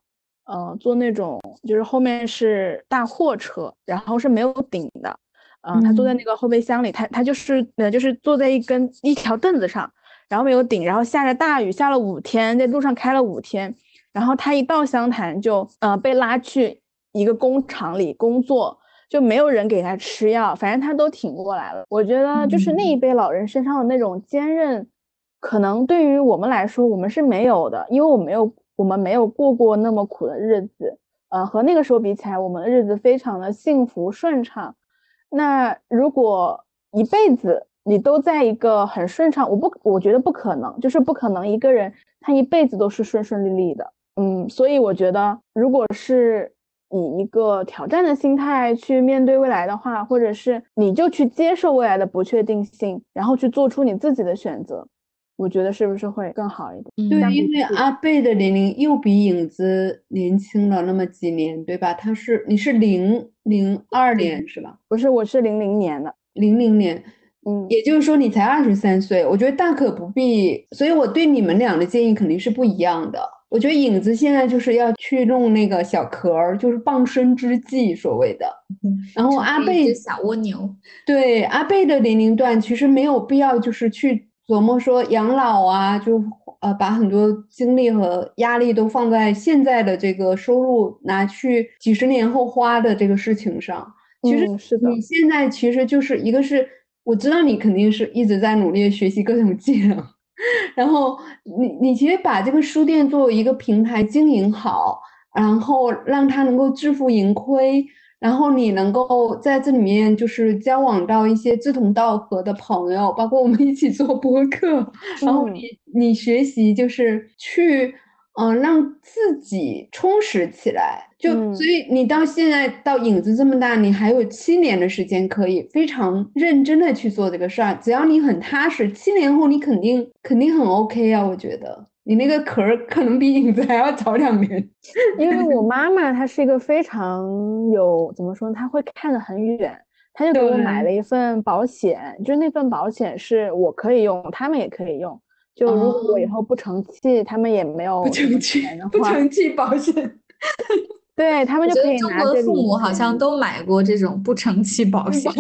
呃，坐那种就是后面是大货车，然后是没有顶的，嗯，他坐在那个后备箱里，他他就是呃就是坐在一根一条凳子上，然后没有顶，然后下着大雨，下了五天，在路上开了五天，然后他一到湘潭就呃被拉去一个工厂里工作。就没有人给他吃药，反正他都挺过来了。我觉得就是那一辈老人身上的那种坚韧，可能对于我们来说，我们是没有的，因为我没有，我们没有过过那么苦的日子。呃，和那个时候比起来，我们的日子非常的幸福顺畅。那如果一辈子你都在一个很顺畅，我不，我觉得不可能，就是不可能一个人他一辈子都是顺顺利利的。嗯，所以我觉得，如果是。以一个挑战的心态去面对未来的话，或者是你就去接受未来的不确定性，然后去做出你自己的选择，我觉得是不是会更好一点？对，因为阿贝的年龄又比影子年轻了那么几年，对吧？他是你是零零二年是吧？不是，我是零零年的，零零年，嗯，也就是说你才二十三岁，我觉得大可不必。所以我对你们俩的建议肯定是不一样的。我觉得影子现在就是要去弄那个小壳儿，就是傍身之计所谓的。然后阿贝小蜗牛，对阿贝的年龄段其实没有必要就是去琢磨说养老啊，就呃把很多精力和压力都放在现在的这个收入拿去几十年后花的这个事情上。其实是的，你现在其实就是一个是我知道你肯定是一直在努力学习各种技能。然后你你其实把这个书店作为一个平台经营好，然后让它能够自负盈亏，然后你能够在这里面就是交往到一些志同道合的朋友，包括我们一起做播客，然后你你学习就是去。嗯，让自己充实起来，就所以你到现在到影子这么大，你还有七年的时间可以非常认真的去做这个事儿。只要你很踏实，七年后你肯定肯定很 OK 啊！我觉得你那个壳儿可能比影子还要早两年。因为我妈妈她是一个非常有怎么说，她会看得很远，她就给我买了一份保险，就是那份保险是我可以用，他们也可以用。就如果我以后不成器，他们也没有不成器，不成器保险。对他们就可以中拿这笔国的父母好像都买过这种不成器保 险。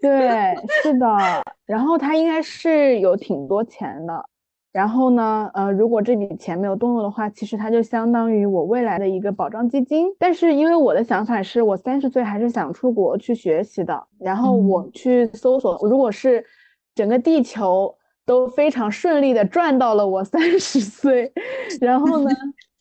对，是的。然后他应该是有挺多钱的。然后呢，呃，如果这笔钱没有动用的话，其实它就相当于我未来的一个保障基金。但是因为我的想法是我三十岁还是想出国去学习的，然后我去搜索，如果是整个地球都非常顺利的赚到了我三十岁，然后呢，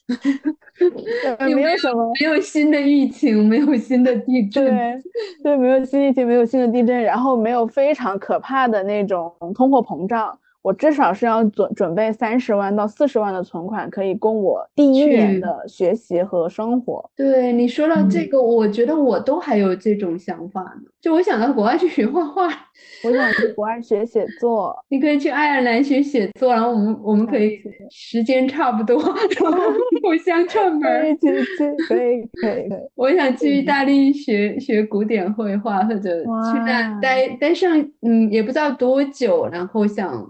呃没有什么。没有新的疫情，没有新的地震，对对，没有新疫情，没有新的地震，然后没有非常可怕的那种通货膨胀，我至少是要准准备三十万到四十万的存款，可以供我第一年的学习和生活。对你说到这嗯个，我觉得我都还有这种想法呢。就我想到国外去学画画，我想去国外学写作，你可以去爱尔兰学写作，然后我们我们可以时间差不多，然后 互相串门可儿。以可以可以可以。我想去意大利学学古典绘画，或者去那待待上，嗯，也不知道多久，然后想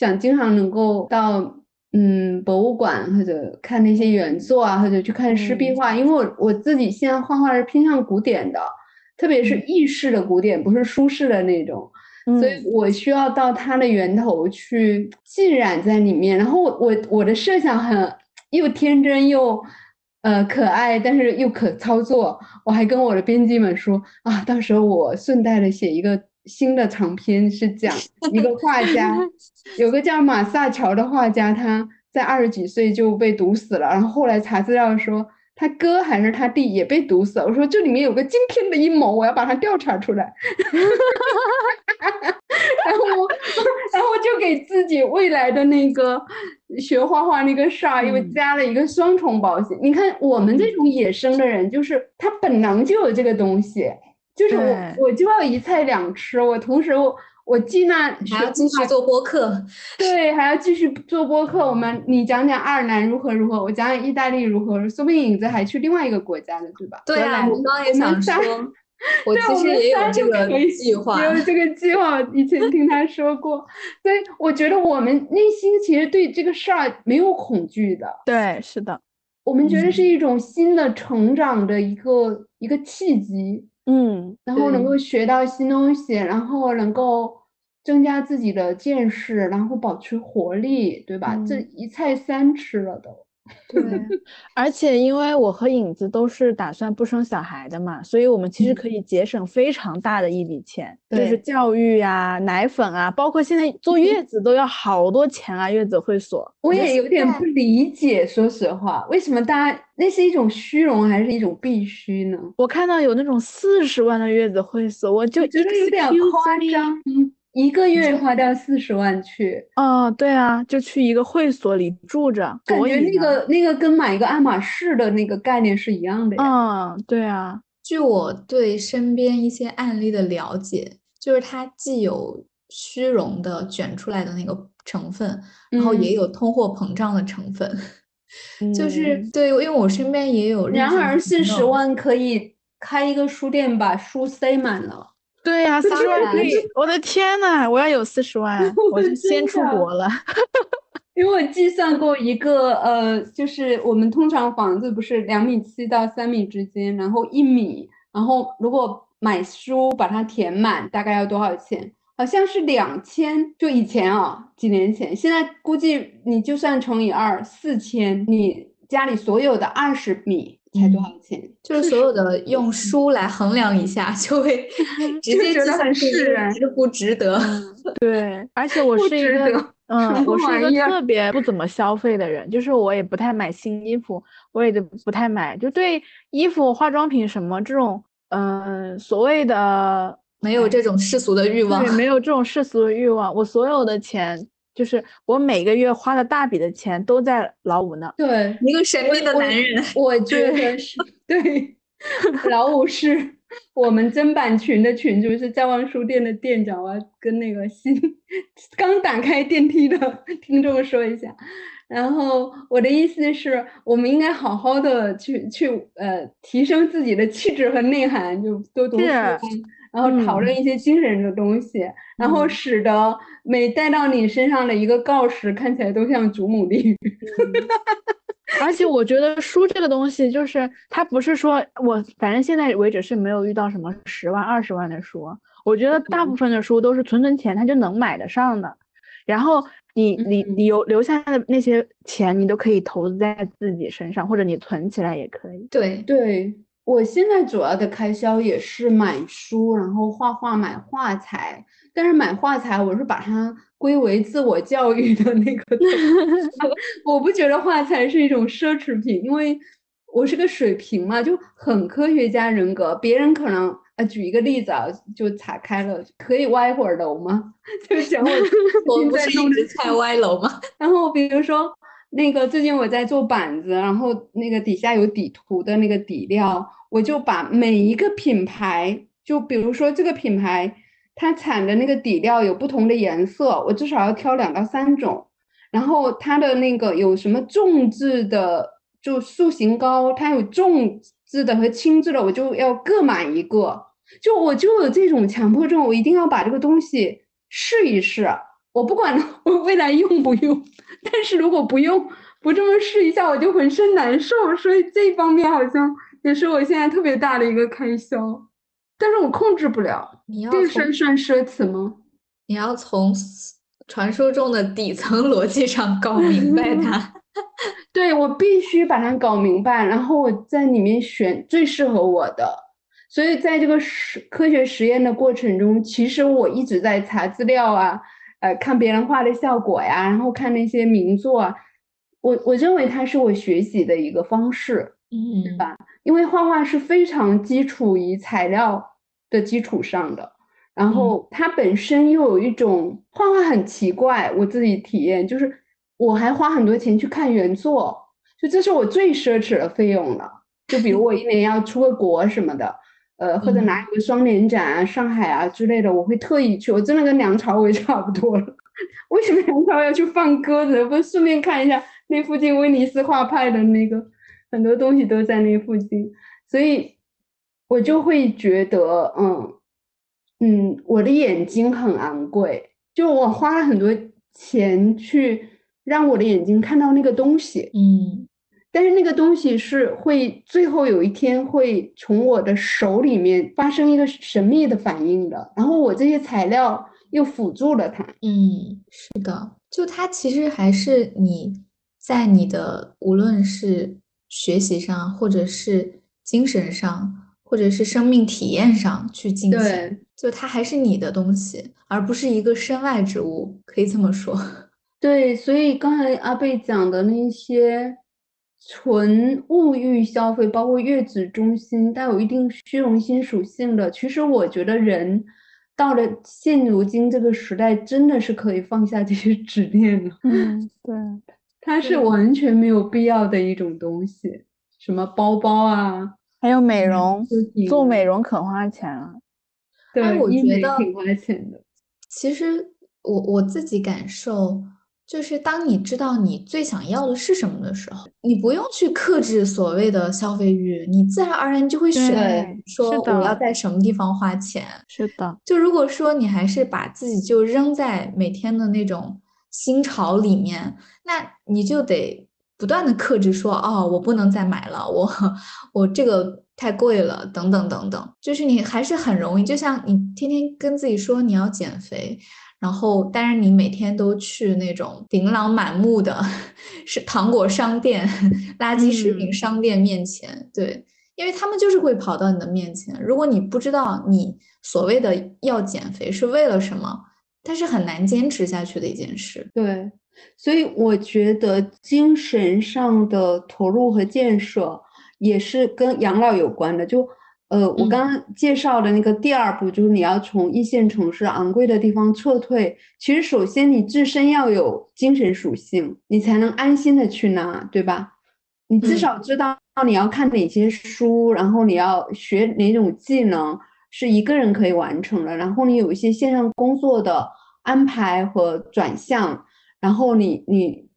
想经常能够到嗯博物馆或者看那些原作啊，或者去看湿壁嗯画，因为我我自己现在画画是偏向古典的，特别是意式的古典，不是舒适的那种。所以嗯我需要到它的源头去浸染在里面。然后我我我的设想很又天真又呃可爱，但是又可操作。我还跟我的编辑们说啊，到时候我顺带的写一个新的长篇，是讲 一个画家，有个叫马萨乔的画家，他在二十几岁就被毒死了，然后后来查资料说。他哥还是他弟也被毒死了。我说这里面有个惊天的阴谋，我要把它调查出来。然后，然后就给自己未来的那个学画画那个事儿，又嗯加了一个双重保险。你看，我们这种野生的人，就是他本能就有这个东西，就是我我就要一菜两吃，我同时我我既那还要继续做播客，对，还要继续做播客。我们你讲讲爱尔兰如何如何，我讲讲意大利如何，说不定影子还去另外一个国家呢，对吧？对啊，我刚刚也想仨说，我，其实也有这个计划。也有这个计划，以前听他说过。所以我觉得我们内心其实对这个事儿没有恐惧的，对，是的，我们觉得是嗯一种新的成长的一个一个契机，嗯，然后能够学到新东西，然后能够增加自己的见识，然后保持活力，对吧？这嗯一菜三吃了都。对，而且因为我和影子都是打算不生小孩的嘛，所以我们其实嗯。可以节省非常大的一笔钱，就是教育啊、奶粉啊，包括现在坐月子都要好多钱啊，月子会所。我也有点不理解，说实话，为什么大家那是一种虚荣还是一种必须呢？我看到有那种四十万的月子会所，我就觉得有点夸张，嗯一个月花掉四十万去，哦，对啊，就去一个会所里住着，感觉那个那个跟买一个爱马仕的那个概念是一样的呀。嗯，对啊，据我对身边一些案例的了解，就是它既有虚荣的卷出来的那个成分，然后也嗯有通货膨胀的成分。就是嗯对，因为我身边也有然而四十万可以开一个书店，把书塞满了。对呀、四当十万可以，我的天呐，我要有四十万，我就先出国了。因为我计算过一个，呃，就是我们通常房子不是两米七到三米之间，然后一米，然后如果买书把它填满，大概要多少钱？好像是两千，就以前啊，几年前，现在估计你就算乘以二，四千，你家里所有的二十米才多少钱？就是所有的用书来衡量一下，就会 直接计就觉得很算出这个释然值不值得。对，而且我是一个，嗯，我是一个特别不怎么消费的人，就是我也不太买新衣服，我也就不太买，就对衣服、化妆品什么这种，嗯、所谓的没有这种世俗的欲望对，，没有这种世俗的欲望，我所有的钱，就是我每个月花的大笔的钱都在老五那。对，一个神秘的男人。我觉得是对，老五是我们砧板群的群主，是在望书店的店长。我要跟那个新刚打开电梯的 听众说一下。然后我的意思是，我们应该好好的去去呃提升自己的气质和内涵，就多读书然后讨论一些精神的东西，然后嗯使得每带到你身上的一个锆石看起来都像祖母绿。而且我觉得书这个东西，就是它不是说我反正现在为止是没有遇到什么十万、二十万的书。我觉得大部分的书都是存存钱，它就能买得上的。然后你你你有留下的那些钱，你都可以投资在自己身上，或者你存起来也可以。对对，我现在主要的开销也是买书，然后画画买画材。但是买画材，我是把它归为自我教育的那个。我不觉得画材是一种奢侈品，因为我是个水平嘛，就很科学家人格。别人可能啊，举一个例子啊，就岔开了，可以歪会儿楼吗？就讲我我不是一直在歪楼吗？然后比如说那个最近我在做板子，然后那个底下有底图的那个底料，我就把每一个品牌，就比如说这个品牌。它产的那个底料有不同的颜色，我至少要挑两到三种。然后它的那个有什么重质的，就塑形膏，它有重质的和轻质的，我就要各买一个。就我就有这种强迫症，我一定要把这个东西试一试。我不管 我未来用不用，但是如果不用，不这么试一下，我就浑身难受。所以这方面好像也是我现在特别大的一个开销。但是我控制不了，你要这算算奢侈吗？你要从传说中的底层逻辑上搞明白它。对我必须把它搞明白，然后我在里面选最适合我的。所以在这个实科学实验的过程中，其实我一直在查资料啊，呃，看别人画的效果呀，然后看那些名作啊。我我认为它是我学习的一个方式，嗯，对吧？因为画画是非常基础于材料。的基础上的，然后它本身又有一种画画很奇怪，我自己体验就是我还花很多钱去看原作，就这是我最奢侈的费用了。就比如我一年要出个国什么的，呃，或者哪有个双年展啊、上海啊之类的，我会特意去。我真的跟梁朝伟 差不多了。为什么梁朝伟要去放鸽子？不顺便看一下那附近威尼斯画派的那个很多东西都在那附近，所以。我就会觉得，嗯嗯，我的眼睛很昂贵，就我花了很多钱去让我的眼睛看到那个东西，嗯，但是那个东西是会最后有一天会从我的手里面发生一个神秘的反应的，然后我这些材料又辅助了它，嗯，是的，就它其实还是你在你的无论是学习上或者是精神上。或者是生命体验上去进行，就它还是你的东西，而不是一个身外之物，可以这么说。对，所以刚才阿贝讲的那些纯物欲消费，包括月子中心，带有一定虚荣心属性的，其实我觉得人到了现如今这个时代，真的是可以放下这些 执念了。嗯，对，它是完全没有必要的一种东西，什么包包啊。还有美容，做美容可花钱啊。对，我觉得挺花钱的。其实我我自己感受就是，当你知道你最想要的是什么的时候，你不用去克制所谓的消费欲，你自然而然就会选说我要在什么地方花钱。是的，就如果说你还是把自己就扔在每天的那种新潮里面，那你就得。不断的克制说哦，我不能再买了，我 我这个太贵了，等等等等，就是你还是很容易，就像你天天跟自己说你要减肥，然后但是你每天都去那种琳琅满目的是糖果商店、垃圾食品商店面前，对，因为他们就是会跑到你的面前。如果你不知道你所谓的要减肥是为了什么，它是很难坚持下去的一件事。对。所以我觉得精神上的投入和建设也是跟养老有关的。就呃，我刚刚介绍的那个第二步，就是你要从一线城市昂贵的地方撤退。其实，首先你自身要有精神属性，你才能安心的去拿，对吧？你至少知道你要看哪些书，然后你要学哪种技能是一个人可以完成的。然后你有一些线上工作的安排和转向。然后你你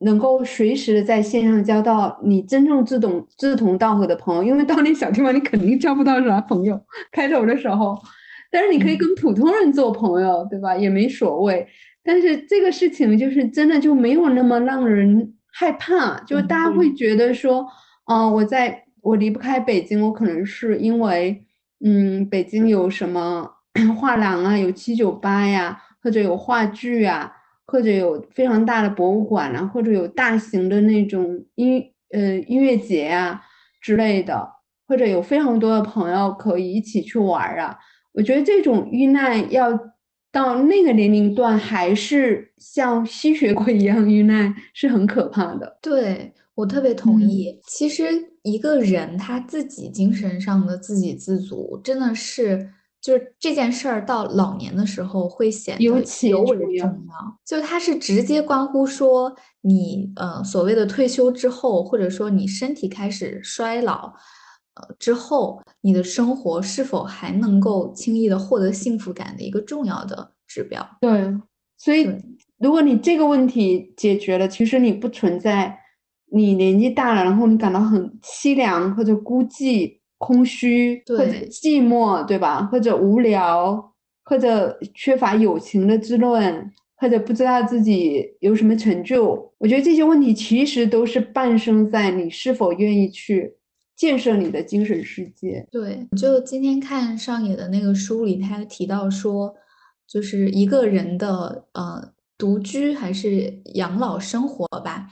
能够随时的在线上交到你真正志同志同道合的朋友，因为到那小地方你肯定交不到啥朋友，开头的时候，但是你可以跟普通人做朋友，对吧？也没所谓。但是这个事情就是真的就没有那么让人害怕，就是大家会觉得说，嗯，我在我离不开北京，我可能是因为，嗯，北京有什么 画廊啊，有七九八呀，或者有话剧啊，或者有非常大的博物馆啊，或者有大型的那种音呃音乐节啊之类的，或者有非常多的朋友可以一起去玩啊。我觉得这种遇难要到那个年龄段，还是像吸血鬼一样遇难，是很可怕的。对我特别同意。其实一个人他自己精神上的自给自足，真的是就是这件事儿到老年的时候会显得尤其尤为重要重要。就它是直接关乎说你呃所谓的退休之后，或者说你身体开始衰老。呃，之后你的生活是否还能够轻易的获得幸福感的一个重要的指标。对，所以如果你这个问题解决了，其实你不存在你年纪大了，然后你感到很凄凉或者孤寂、空虚或者对寂寞，对吧？或者无聊，或者缺乏友情的滋润，或者不知道自己有什么成就。我觉得这些问题其实都是伴生在你是否愿意去建设你的精神世界。对，就今天看上野的那个书里，他提到说，就是一个人的呃独居还是养老生活吧，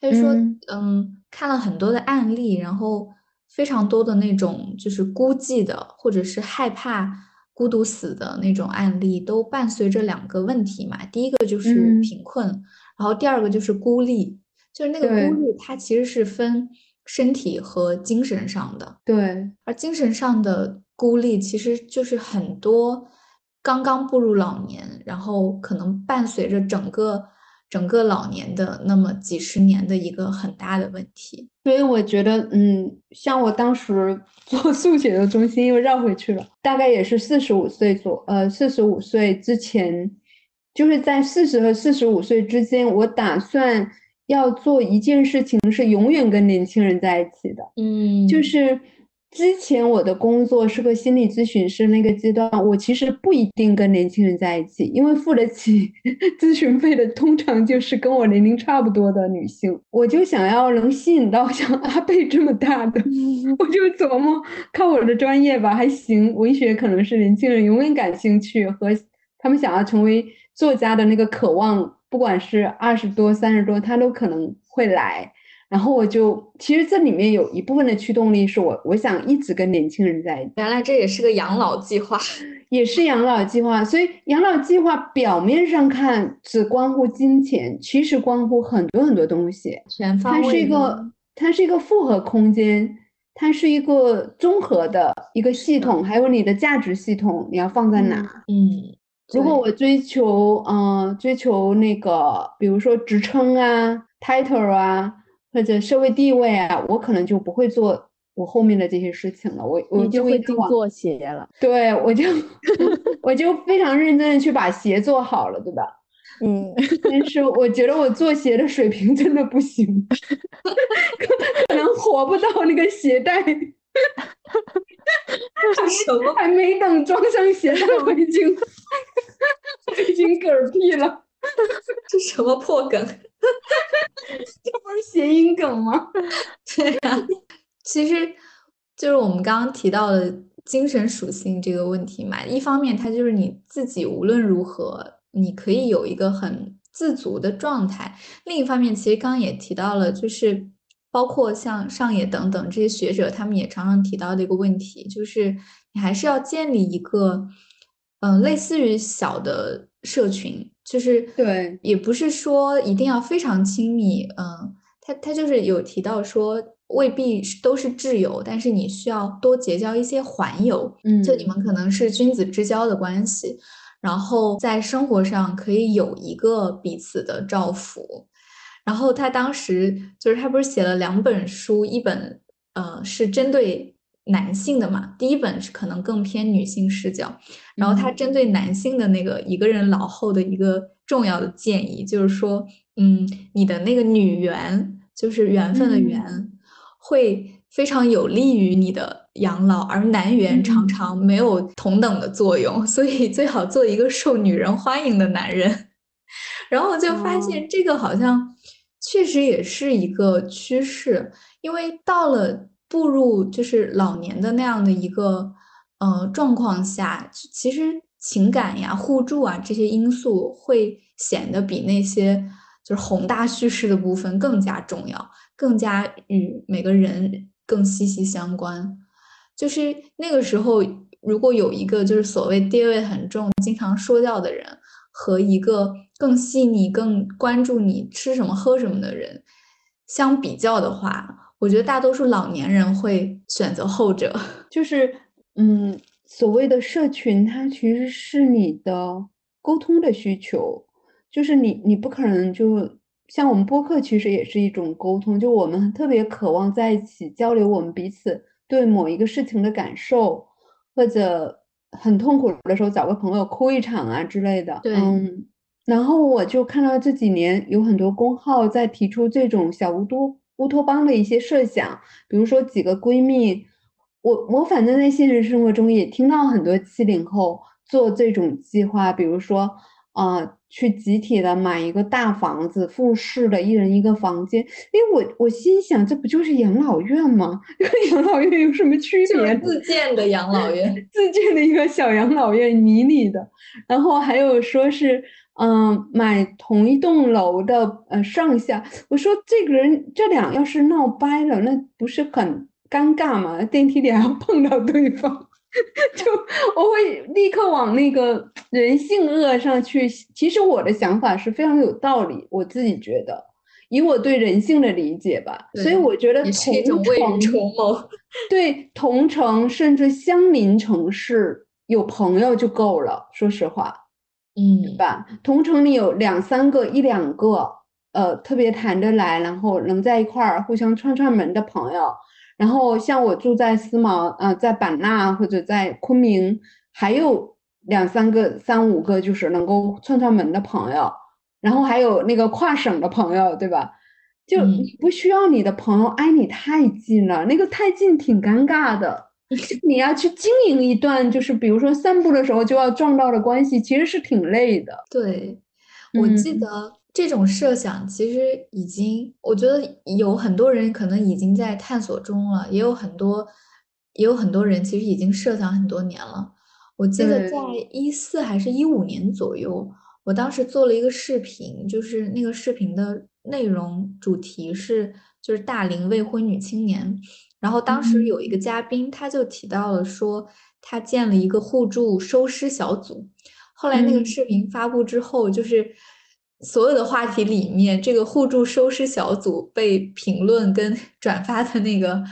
他就说，嗯嗯，看了很多的案例，然后非常多的那种就是孤寂的，或者是害怕孤独死的那种案例，都伴随着两个问题嘛。第一个就是嗯贫困，然后第二个就是孤立，就是那个孤立，它其实是分身体和精神上的。对，而精神上的孤立，其实就是很多刚刚步入老年，然后可能伴随着整个整个老年的那么几十年的一个很大的问题。所以我觉得，嗯，像我当时 做速写的中心又绕回去了，大概也是四十五岁左，呃，四十五岁之前，就是在四十和四十五岁之间，我打算要做一件事情，是永远跟年轻人在一起的。嗯就是之前我的工作是个心理咨询师那个阶段，我其实不一定跟年轻人在一起，因为付得起 咨询费的通常就是跟我年龄差不多的女性。我就想要能吸引到 像阿贝这么大的，我就琢磨靠我的专业吧，还行。文学可能是年轻人永远感兴趣和他们想要成为作家的那个渴望，不管是二十多、三十多，他都可能会来。然后我就，其实这里面有一部分的驱动力是我，我想一直跟年轻人在一起，原来这也是个养老计划。也是养老计划。所以养老计划表面上看只关乎金钱，其实关乎很多很多东西。全方它是一个，它是一个复合空间，它是一个综合的一个系统，还有你的价值系统，你要放在哪？嗯，如果我追求，嗯、追求那个，比如说职称啊、title 啊，或者社会地位啊，我可能就不会做我后面的这些事情了。我我就会做鞋了。对，我就 我就非常认真的去把鞋做好了，对吧？嗯，但是我觉得我做鞋的水平真的不行，可 可能活不到那个鞋带，什么？还没等装上鞋带，我已经我 已经嗝屁了。这什么破梗？这不是谐音梗吗？对呀、其实就是我们刚刚提到的精神属性这个问题嘛。一方面，它就是你自己无论如何，你可以有一个很自足的状态；另一方面，其实刚刚也提到了，就是包括像上野等等这些学者，他们也常常提到的一个问题，就是你还是要建立一个，嗯、类似于小的社群，就是对也不是说一定要非常亲密，嗯，他他就是有提到说未必都是挚友，但是你需要多结交一些环友，嗯就你们可能是君子之交的关系，然后在生活上可以有一个彼此的照拂。然后他当时就是他不是写了两本书，一本呃是针对男性的嘛，第一本是可能更偏女性视角，然后他嗯。针对男性的那个一个人老后的一个重要的建议，就是说，嗯，你的那个女缘，就是缘分的嗯。缘，会非常有利于你的养老，而男缘常嗯。常没有同等的作用，所以最好做一个受女人欢迎的男人。然后我就发现这个好像确实也是一个趋势，因为到了步入就是老年的那样的一个呃状况下，其实情感呀、互助啊这些因素会显得比那些就是宏大叙事的部分更加重要，更加与每个人更息息相关。就是那个时候，如果有一个就是所谓地位很重、经常说教的人。和一个更细腻、更关注你吃什么、喝什么的人相比较的话，我觉得大多数老年人会选择后者。就是，嗯，所谓的社群，它其实是你的沟通的需求。就是你，你不可能就像我们播客，其实也是一种沟通。就我们特别渴望在一起交流我们彼此对某一个事情的感受，或者。很痛苦的时候，找个朋友哭一场啊之类的。对，嗯，然后我就看到这几年有很多公号在提出这种小乌托乌托邦的一些设想，比如说几个闺蜜，我我反正在现实生活中也听到很多七零后做这种计划，比如说。啊，去集体的买一个大房子，复式的，一人一个房间。因为我我心想，这不就是养老院吗？跟养老院有什么区别？自建的养老院，自建的一个小养老院，迷你的。然后还有说是，嗯，买同一栋楼的，呃，上下。我说这个人这俩要是闹掰了，那不是很尴尬吗？电梯里还要碰到对方。就我会立刻往那个人性恶上去。其实我的想法是非常有道理，我自己觉得，以我对人性的理解吧，所以我觉得同城 对同城甚至相邻城市有朋友就够了。说实话，嗯，对吧？同城里有两三个、一两个，呃，特别谈得来，然后能在一块儿互相串串门的朋友。然后像我住在思茅，呃，在版纳或者在昆明，还有两三个、三五个就是能够串串门的朋友，然后还有那个跨省的朋友，对吧？就你不需要你的朋友挨你太近了，那个太近挺尴尬的。你要去经营一段，就是比如说散步的时候就要撞到的关系，其实是挺累的。对，我记得。这种设想其实已经，我觉得有很多人可能已经在探索中了，也有很多，也有很多人其实已经设想很多年了。我记得在一四还是一五年左右，我当时做了一个视频，就是那个视频的内容主题是就是大龄未婚女青年，然后当时有一个嘉宾他就提到了说他建了一个互助收尸小组，后来那个视频发布之后就是。所有的话题里面，这个互助收尸小组被评论跟 转发的那个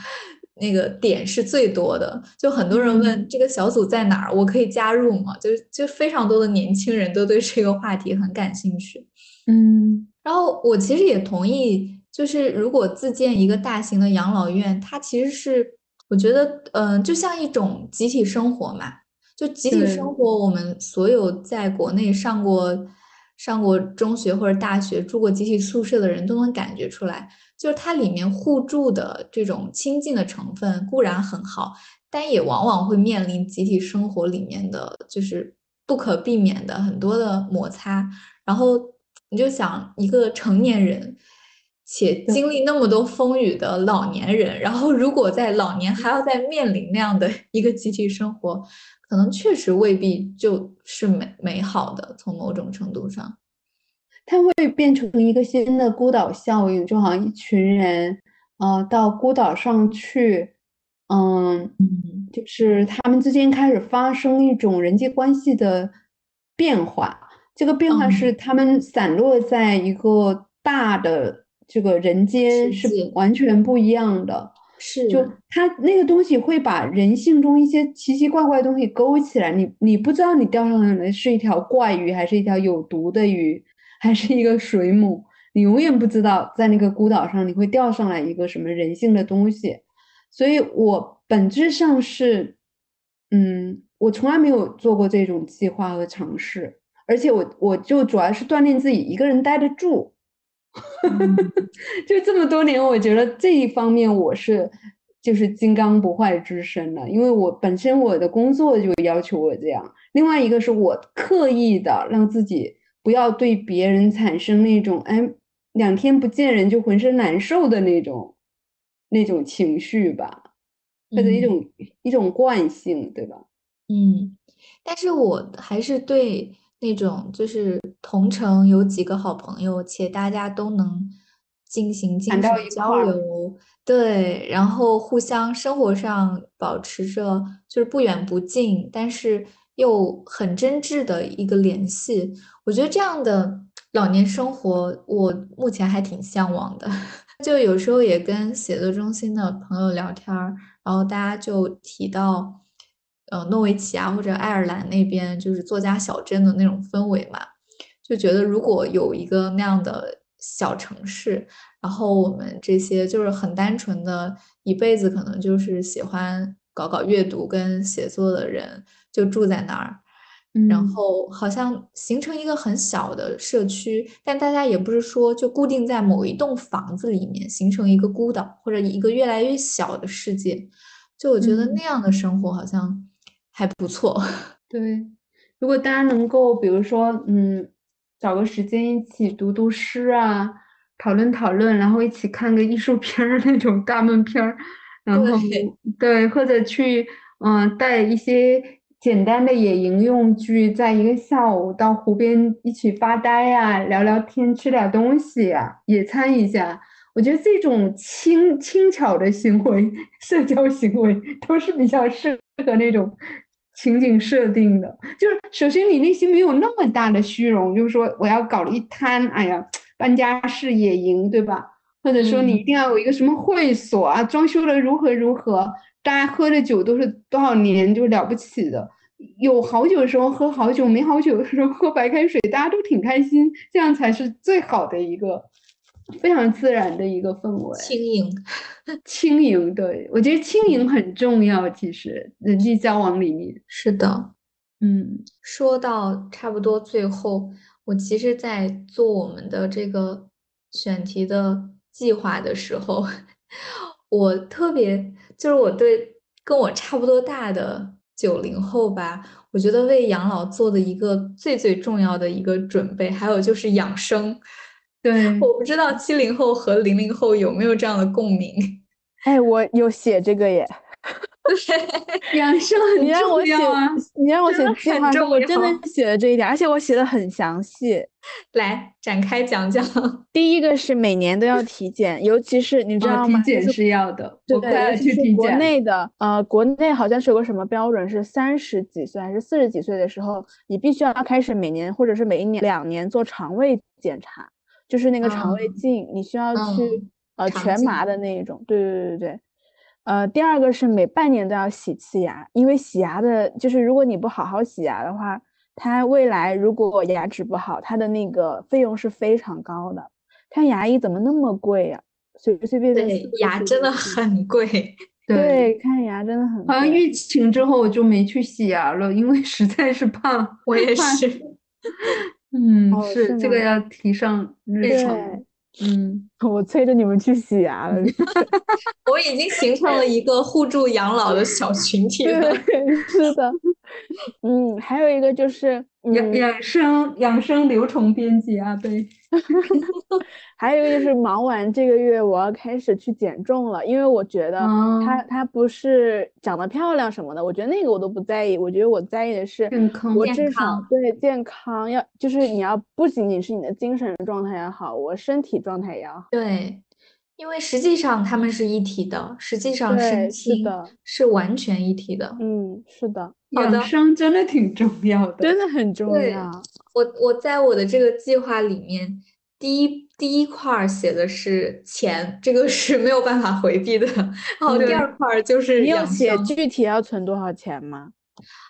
那个点是最多的。就很多人问这个小组在哪儿，我可以加入吗？就就非常多的年轻人都对这个话题很感兴趣。嗯，然后我其实也同意，就是如果自建一个大型的养老院，它其实是我觉得，嗯，就像一种集体生活嘛。就集体生活，我们所有在国内上过。上过中学或者大学、住过集体宿舍的人都能感觉出来，就是它里面互助的这种亲近的成分固然很好，但也往往会面临集体生活里面的就是不可避免的很多的摩擦。然后你就想一个成年人，且经历那么多风雨的老年人，然后如果在老年还要再面临那样的一个集体生活。可能确实未必就是美美好的，从某种程度上，它会变成一个新的孤岛效应，就好像一群人，呃，到孤岛上去，嗯，就是他们之间开始发生一种人际关系的变化。这个变化是他们散落在一个大的这个人间，是完全不一样的。是，就他那个东西会把人性中一些奇奇怪怪的东西勾起来，你你不知道你钓上来的是一条怪鱼，还是一条有毒的鱼，还是一个水母，你永远不知道在那个孤岛上你会钓上来一个什么人性的东西。所以我本质上是，嗯，我从来没有做过这种计划和尝试，而且我我就主要是锻炼自己一个人待得住。就这么多年，我觉得这一方面我是就是金刚不坏之身了，因为我本身我的工作就要求我这样。另外一个是我刻意的让自己不要对别人产生那种哎两天不见人就浑身难受的那种那种情绪吧，或者一种一种惯性，对吧？嗯，但是我还是对那种就是同城有几个好朋友，且大家都能进行精谈到神交流，对，然后互相生活上保持着就是不远不近，但是又很真挚的一个联系。我觉得这样的老年生活，我目前还挺向往的。就有时候也跟写作中心的朋友聊天儿，然后大家就提到，呃，诺维奇啊或者爱尔兰那边就是作家小镇的那种氛围嘛，就觉得如果有一个那样的小城市，然后我们这些就是很单纯的，一辈子可能就是喜欢搞搞阅读跟写作的人，就住在那儿。然嗯后好像形成一个很小的社区，但大家也不是说就固定在某一栋房子里面形成一个孤岛，或者一个越来越小的世界。就我觉得嗯那样的生活好像还不错。对，如果大家能够，比如说，嗯，找个时间一起读读诗啊，讨论讨论，然后一起看个艺术片儿那种大闷片儿，然后对对，或者去，嗯、带一些简单的野营用具，在一个下午到湖边一起发呆呀、聊聊天，吃点东西呀、野餐一下。我觉得这种轻轻巧的行为，社交行为都是比较适合那种情景设定的。就是首先你内心没有那么大的虚荣，就是说我要搞了一摊，哎呀，搬家式野营，对吧？或者说你一嗯定要有一个什么会所啊，装修的如何如何，大家喝的酒都是多少年就了不起的。有好酒的时候喝好酒，没好酒的时候喝白开水，大家都挺开心，这样才是最好的一个非常自然的一个氛围。轻盈，轻盈，对，我觉得轻盈很重要，其实人际交往里面，是的。嗯说到差不多最后，我其实在做我们的这个选题的计划的时候，我特别就是我对跟我差不多大的九零后吧，我觉得为养老做的一个最最重要的一个准备，还有就是养生。对，我不知道七零后和零零后有没有这样的共鸣。哎，我有写这个耶，养生 很你让我写重要啊。，你让我写真的很我真的写了这一点，而且我写的很详细。来展开讲讲。第一个是每年都要体检，尤其是你知哦道吗？就是体检是要的，是国去体检。内的，呃，国内好像是有个什么标准，是三十几岁还是四十几岁的时候，你必须要开始每年或者是每一年两年做肠胃检查，就是那个肠胃嗯镜，你需要去嗯呃全麻的那一种。对对对对对。呃，第二个是每半年都要洗次牙，因为洗牙的，就是如果你不好好洗牙的话，它未来如果牙齿不好，它的那个费用是非常高的。看牙医怎么那么贵呀、随随便便牙真的很贵。对，对，看牙真的很好像疫情之后我就没去洗牙了，因为实在是怕。我也是。嗯，哦是是这个要提上日程。对，嗯，我催着你们去洗牙了。我已经形成了一个互助养老的小群体了。对，是的。嗯，还有一个就是，嗯，养养生养生流程编辑啊，对。还有一个就是忙完这个月，我要开始去减重了，因为我觉得它哦它不是长得漂亮什么的，我觉得那个我都不在意，我觉得我在意的是健康健我至少康对健康要，就是你要不仅仅是你的精神状态要好，我身体状态也要好。对，因为实际上他们是一体的，实际上对身心是的是完全一体的。嗯，是的，好的养生真的挺重要的。真的很重对要。我我在我的这个计划里面，第一第一块儿写的是钱，这个是没有办法回避的。然后第二块儿就是你有。写具体要存多少钱吗？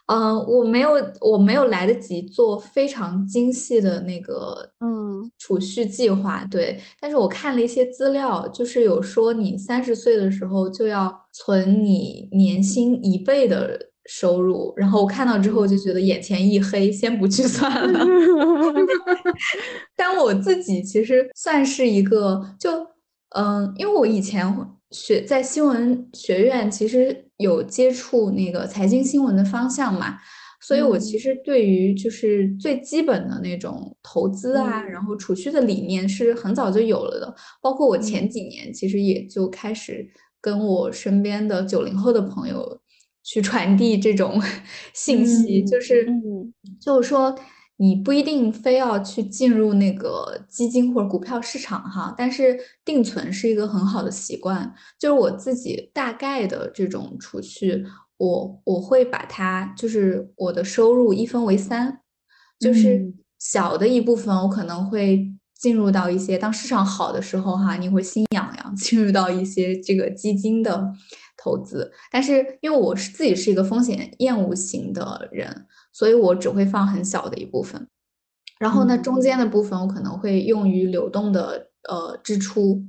嗯、我没有我没有来得及做非常精细的那个嗯储蓄计划，对。但是我看了一些资料，就是有说你三十岁的时候就要存你年薪一倍的收入，然后我看到之后就觉得眼前一黑，先不去算了。但我自己其实算是一个，就嗯，因为我以前学在新闻学院，其实有接触那个财经新闻的方向嘛，所以我其实对于就是最基本的那种投资啊，然后储蓄的理念是很早就有了的。包括我前几年其实也就开始跟我身边的九零后的朋友去传递这种信息，就是就是说你不一定非要去进入那个基金或者股票市场哈，但是定存是一个很好的习惯。就是我自己大概的这种储蓄。我我会把它，就是我的收入一分为三，就是小的一部分，我可能会进入到一些当市场好的时候，哈，你会心痒痒，进入到一些这个基金的投资。但是因为我是自己是一个风险厌恶型的人，所以我只会放很小的一部分。然后呢，中间的部分我可能会用于流动的呃支出。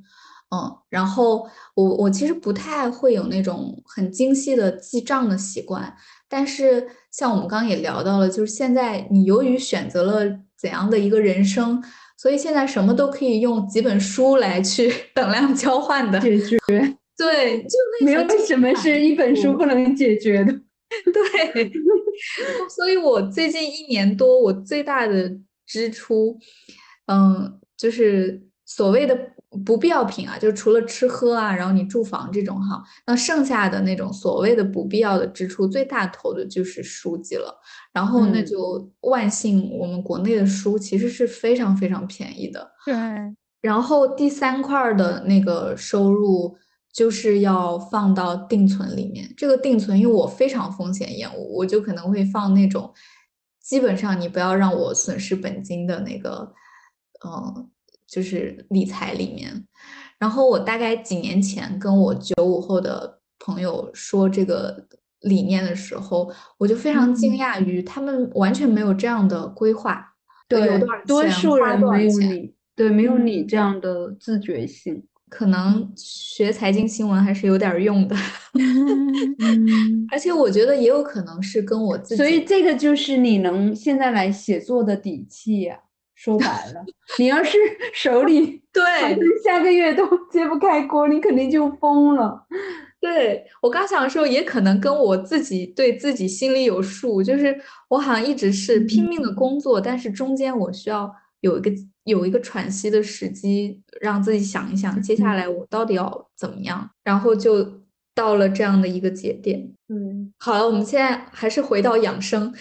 嗯，然后我我其实不太会有那种很精细的记账的习惯，但是像我们刚刚也聊到了，就是现在你由于选择了怎样的一个人生，所以现在什么都可以用几本书来去 等量交换的解决。对，就没有什么是一本书不能解决的。对，所以我最近一年多，我最大的支出，嗯，就是所谓的。不必要品啊，就除了吃喝啊，然后你住房这种哈，那剩下的那种所谓的不必要的支出，最大头的就是书籍了。然后那就万幸，我们国内的书其实是非常非常便宜的。对。然后第三块的那个收入就是要放到定存里面。这个定存，因为我非常风险厌恶，我就可能会放那种基本上你不要让我损失本金的那个，嗯。就是理财里面，然后我大概几年前跟我九五后的朋友说这个理念的时候，我就非常惊讶于他们完全没有这样的规划。对，多数人没有你，对，没有你这样的自觉性。可能学财经新闻还是有点用的，而且我觉得也有可能是跟我自己。所以这个就是你能现在来写作的底气呀。说白了，你要是 手里 对下个月都揭不开锅，你肯定就疯了。对我刚想说，也可能跟我自己对自己心里有数，就是我好像一直是拼命的工作，但是中间我需要有一个有一个喘息的时机，让自己想一想接下来我到底要怎么样，然后就到了这样的一个节点。嗯，好了，我们现在还是回到养生。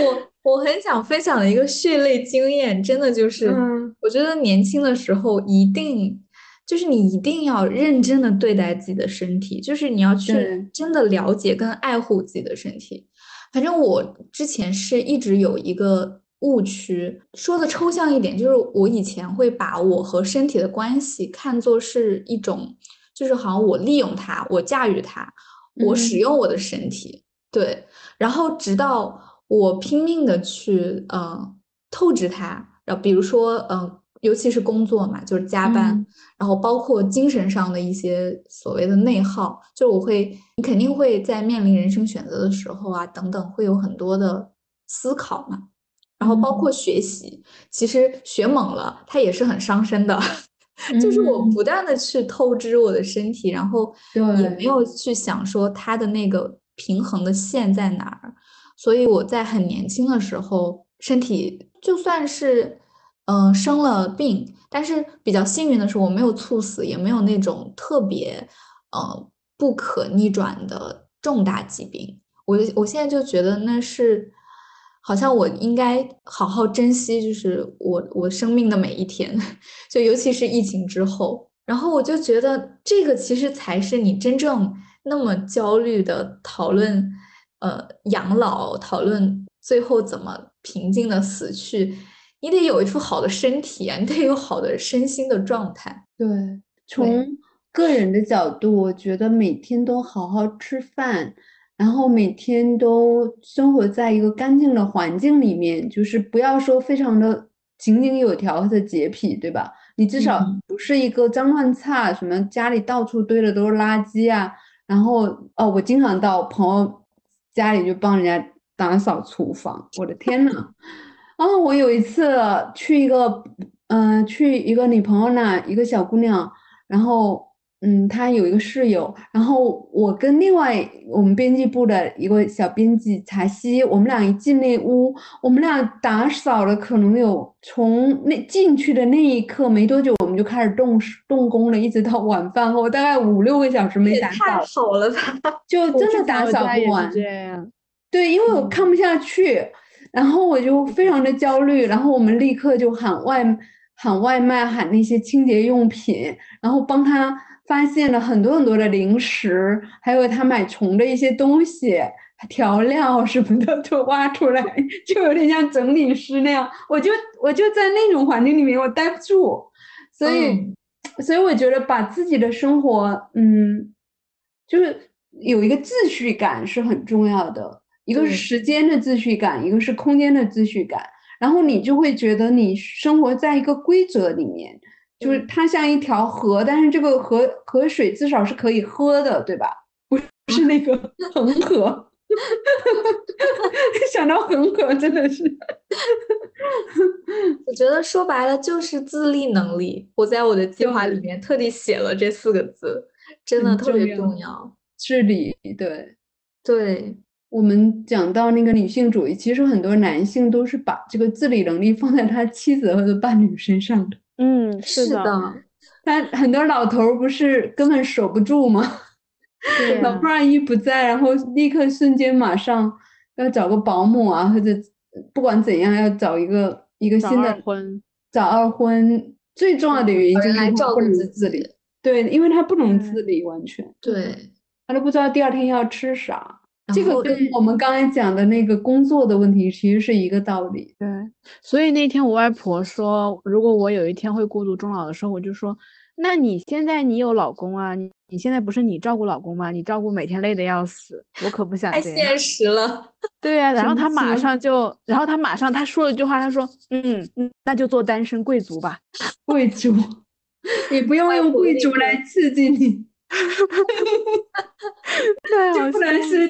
我。我很想分享的一个血泪经验，真的就是，我觉得年轻的时候一定，就是你一定要认真的对待自己的身体，就是你要去真的了解跟爱护自己的身体。反正我之前是一直有一个误区，说的抽象一点，就是我以前会把我和身体的关系看作是一种，就是好像我利用它，我驾驭它，我使用我的身体，对，然后直到。我拼命的去，嗯，透支它，然后比如说，嗯，尤其是工作嘛，就是加班，然后包括精神上的一些所谓的内耗，就我会，你肯定会在面临人生选择的时候啊，等等，会有很多的思考嘛，然后包括学习，其实学猛了，它也是很伤身的，就是我。不断的去透支我的身体，然后也没有去想说它的那个平衡的线在哪儿。所以我在很年轻的时候，身体就算是，嗯，生了病，但是比较幸运的是，我没有猝死，也没有那种特别，呃，不可逆转的重大疾病。我我现在就觉得那是，好像我应该好好珍惜，就是我我生命的每一天，就尤其是疫情之后，然后我就觉得这个其实才是你真正那么焦虑的讨论。呃，养老讨论最后怎么平静的死去，你得有一副好的身体啊，你得有好的身心的状态。对，从个人的角度，我觉得每天都好好吃饭，然后每天都生活在一个干净的环境里面，就是不要说非常的井井有条的洁癖，对吧？你至少不是一个脏乱差，什么家里到处堆的都是垃圾啊。然后哦，我经常到朋友。家里就帮人家打扫厨房，我的天呐！然后我有一次去一个，嗯，去一个女朋友那，一个小姑娘，然后嗯，她有一个室友，然后我跟另外我们编辑部的一个小编辑茶西，我们俩一进那屋，我们俩打扫了可能有从那进去的那一刻没多久，我们就开始动动工了，一直到晚饭后，大概五六个小时没打扫，太好了吧？就真的打扫不完。对，因为我看不下去，然后我就非常的焦虑，然后我们立刻就喊外喊外卖，喊那些清洁用品，然后帮他。发现了很多很多的零食，还有他买虫的一些东西、调料什么的都挖出来，就有点像整理师那样。我就我就在那种环境里面，我待不住，所以所以我觉得把自己的生活，嗯，就是有一个秩序感是很重要的。一个是时间的秩序感，一个是空间的秩序感，然后你就会觉得你生活在一个规则里面。就是它像一条河，但是这个河河水至少是可以喝的，对吧？不是那个恒河。想到恒河真的是，我觉得说白了就是自立能力。我在我的计划里面特地写了这四个字，真的特别重要。自理，对对。我们讲到那个女性主义，其实很多男性都是把这个自理能力放在他妻子或者伴侣身上的。嗯，是的，但很多老头儿不是根本守不住吗？老伴儿一不在，然后立刻瞬间马上要找个保姆啊，或者不管怎样要找一个一个新的婚，找二婚。最重要的原因就是他不能自理，对，因为他不能自理，完全对，他都不知道第二天要吃啥。这个跟我们刚才讲的那个工作的问题其实是一个道理。对，所以那天我外婆说，如果我有一天会孤独终老的时候，我就说，那你现在你有老公啊？你你现在不是你照顾老公吗？你照顾每天累得要死，我可不想这样。太现实了。对呀，然后他马上就，然后他马上他说了一句话，他说，嗯嗯，那就做单身贵族吧。贵族，你不用用贵族来刺激你。就不能是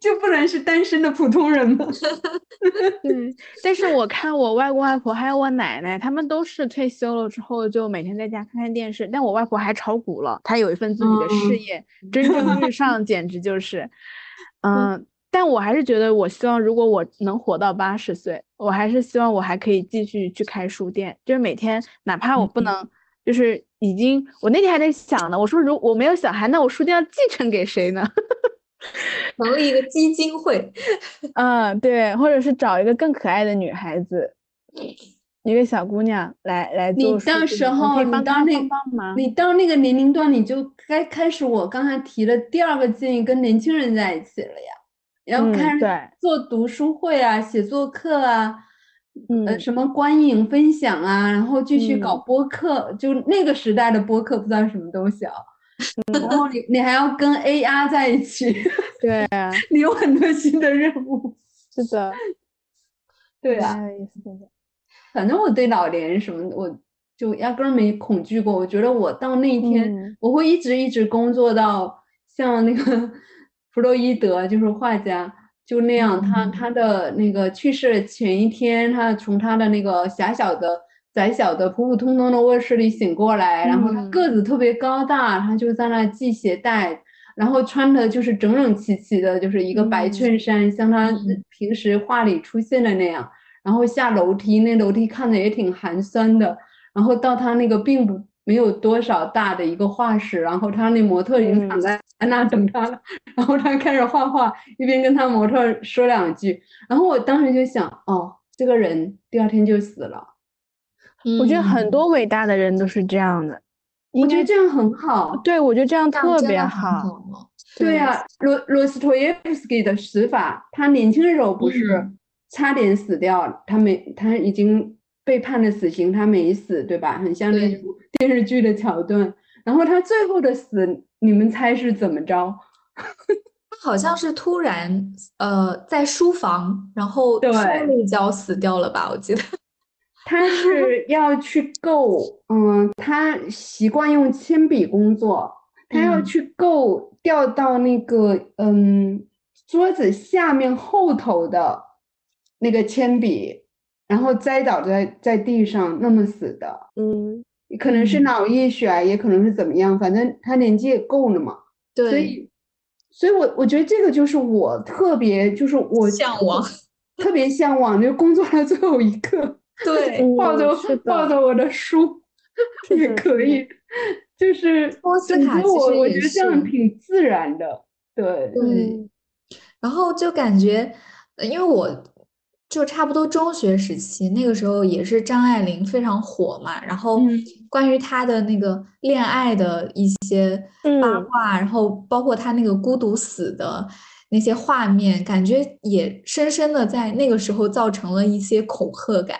就不能是单身的普通人吗？对，但是我看我外公外婆还有我奶奶，他们都是退休了之后就每天在家看看电视。但我外婆还炒股了，她有一份自己的事业，蒸蒸日上，简直就是，嗯。但我还是觉得，我希望如果我能活到八十岁，我还是希望我还可以继续去开书店，就是每天哪怕我不能。就是已经，我那天还在想呢。我说，如我没有小孩，那我书店要继承给谁呢？成立一个基金会，嗯，对，或者是找一个更可爱的女孩子，一个小姑娘来来做。你到时候你到那，你到那个年龄段，你就该开始我刚才提的第二个建议，跟年轻人在一起了呀。然后开始做读书会啊，写作课啊。呃，什么观影分享啊，然后继续搞播客，就那个时代的播客，不知道什么东西啊。然后你你还要跟 AR 在一起，对啊，你有很多新的任务。是的，对啊。反正我对老年什么，我就压根儿没恐惧过。我觉得我到那一天，我会一直一直工作到像那个弗洛伊德，就是画家。就那样，他他的那个去世前一天，他从他的那个狭小的、窄小的、普普通通的卧室里醒过来，然后他个子特别高大，他就在那系鞋带，然后穿的就是整整齐齐的，就是一个白衬衫，像他平时画里出现的那样，然后下楼梯，那楼梯看着也挺寒酸的，然后到他那个并不。没有多少大的一个画室，然后他那模特已经躺在那等他了，然后他开始画画，一边跟他模特说两句，然后我当时就想，哦，这个人第二天就死了。我觉得很多伟大的人都是这样的，我觉得这样很好。对，我觉得这样特别好。对呀，罗罗斯托耶夫斯基的死法，他年轻的时候不是差点死掉，他没，他已经。被判了死刑，他没死，对吧？很像那部电视剧的桥段。然后他最后的死，你们猜是怎么着？他好像是突然，呃，在书房，然后摔了一跤死掉了吧？我记得 他是要去够，嗯，他习惯用铅笔工作，他要去够掉到那个，嗯，桌子下面后头的那个铅笔。然后栽倒在在地上，那么死的。嗯，可能是嗯。脑溢血啊，也可能是怎么样，反正他年纪也够了嘛，对。所，以，所以我我觉得这个就是我特别，就是我向往，特别向往，就工作的最后一刻，对，抱着抱着我的书也可以，就是 托斯整卡其个我我觉得这样挺自然的，对，对，嗯。然后就感觉，呃因为我就差不多中学时期，那个时候也是张爱玲非常火嘛，然后嗯关于她的那个恋爱的一些八嗯卦，然后包括她那个孤独死的那些画面，感觉也深深的在那个时候造成了一些恐吓感。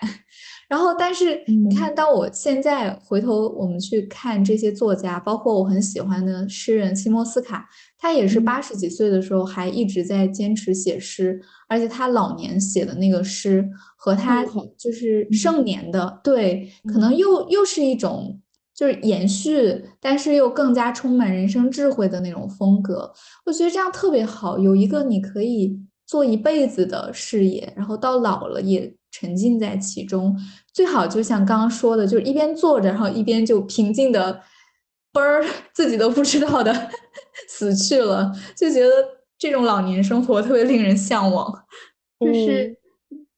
然后，但是你。看，当我现在回头我们去看这些作家，包括我很喜欢的诗人西莫斯卡，他也是嗯。八十几岁的时候还一直在坚持写诗，而且他老年写的那个诗和他就是嗯盛。年的，对，可能。又又是一种就是延续，但是又更加充满人生智慧的那种风格。我觉得这样特别好，有一个你可以做一辈子的事业，然后到老了也沉浸在其中。最好就像刚刚说的，就是一边坐着，然后一边就平静的嘣儿，自己都不知道的 死去了，就觉得这种老年生活特别令人向往。就是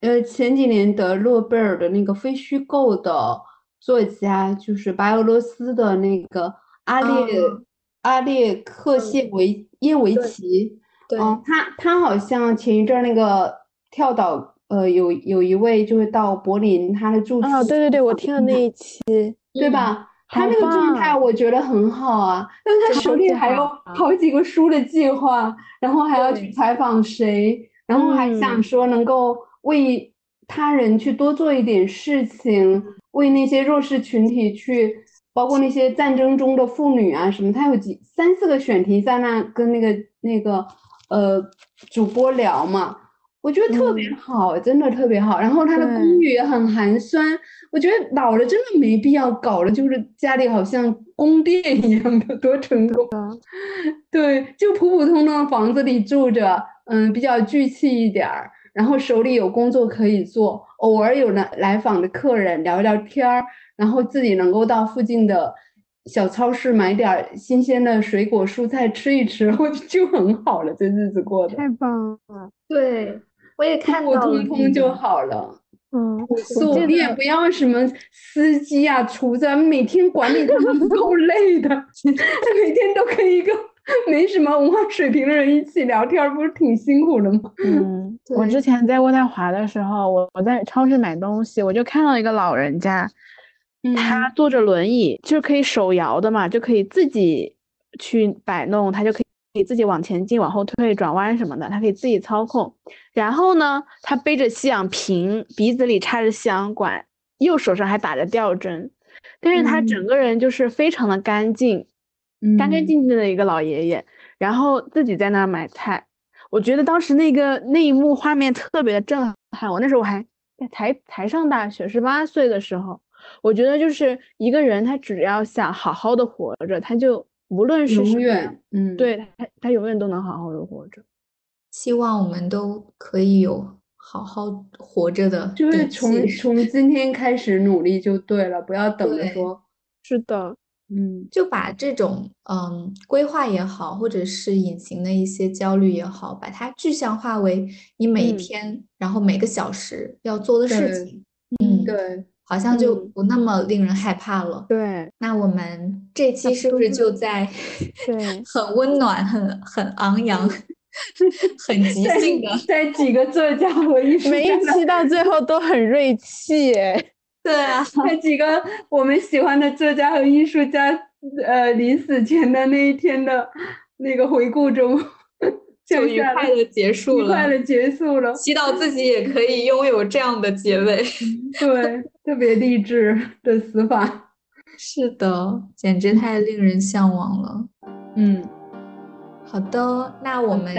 呃前几年得诺贝尔的那个非虚构的作家，就是白俄罗斯的那个阿列哦阿列克谢维耶维奇。对，嗯，他他好像前一阵儿那个跳岛，呃，有有一位就是到柏林，他的住哦，处对对对，我听了那一期，对吧？他那个状态我觉得很好啊，但是他手里还有好好几个书的计划，然后还要去采访谁，然后还想嗯说能够为他人去多做一点事情，为那些弱势群体去，包括那些战争中的妇女啊什么，他有几三四个选题在那跟那个那个呃主播聊嘛。我觉得特别嗯好，真的特别好。然后他的公寓也很寒酸，我觉得老了真的没必要搞了，就是家里好像宫殿一样的，多成功。对，就普普通通的房子里住着，嗯，比较聚气一点儿，然后手里有工作可以做，偶尔有来来访的客人聊聊天儿，然后自己能够到附近的小超市买点儿新鲜的水果蔬菜吃一吃，我就很好了，这日子过得太棒了。对，我也看普普到了通通就好了。嗯，朴我素，记得你也不要什么司机啊、厨子啊，每天管理他们 够累的，每天都跟一个没什么文化水平的人一起聊天儿，不是挺辛苦的吗？嗯，我之前在渥太华的时候，我我在超市买东西，我就看到一个老人家，他嗯坐着轮椅，就是可以手摇的嘛，就可以自己去摆弄，他就可以可以自己往前进、往后退、转弯什么的，他可以自己操控。然后呢，他背着吸氧瓶，鼻子里插着吸氧管，右手上还打着吊针，但是他整嗯个人就是非常的干净，干干嗯净净的一个老爷爷，然后自己在那儿买菜。我觉得当时那个那一幕画面特别的震撼。我那时候我还在才才上大学，十八岁的时候，我觉得就是一个人他只要想好好的活着，他就无论是什永远，嗯，对他他永远都能好好的活着。希望我们都可以有好好活着的就是从。从今天开始努力就对了，不要等着说，是的，嗯。就把这种嗯规划也好，或者是隐形的一些焦虑也好，把它具象化为你每一嗯。天，然后每个小时要做的事情，嗯，对，好像就嗯不那么令人害怕了。对那我们这期是不是就在 对很温暖、很很昂扬、很即在兴的？在几个作家和艺术每一期到最后都很锐气耶。对啊，在几个我们喜欢的作家和艺术家，呃，临死前的那一天的那个回顾中，就愉快的结束了。愉快的结束了。祈祷自己也可以拥有这样的结尾。对，特别励志的死法。是的，简直太令人向往了。嗯，好的，那我们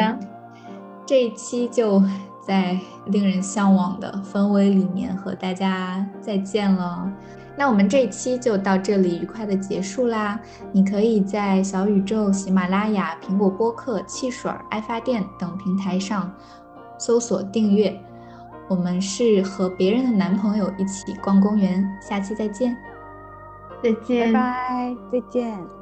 这一期就在令人向往的氛围里面和大家再见了。那我们这一期就到这里愉快的结束啦。你可以在小宇宙、喜马拉雅、苹果播客、汽水、爱发电等平台上搜索订阅。我们是和别人的男朋友一起逛公园，下期再见。再见拜。拜，再见。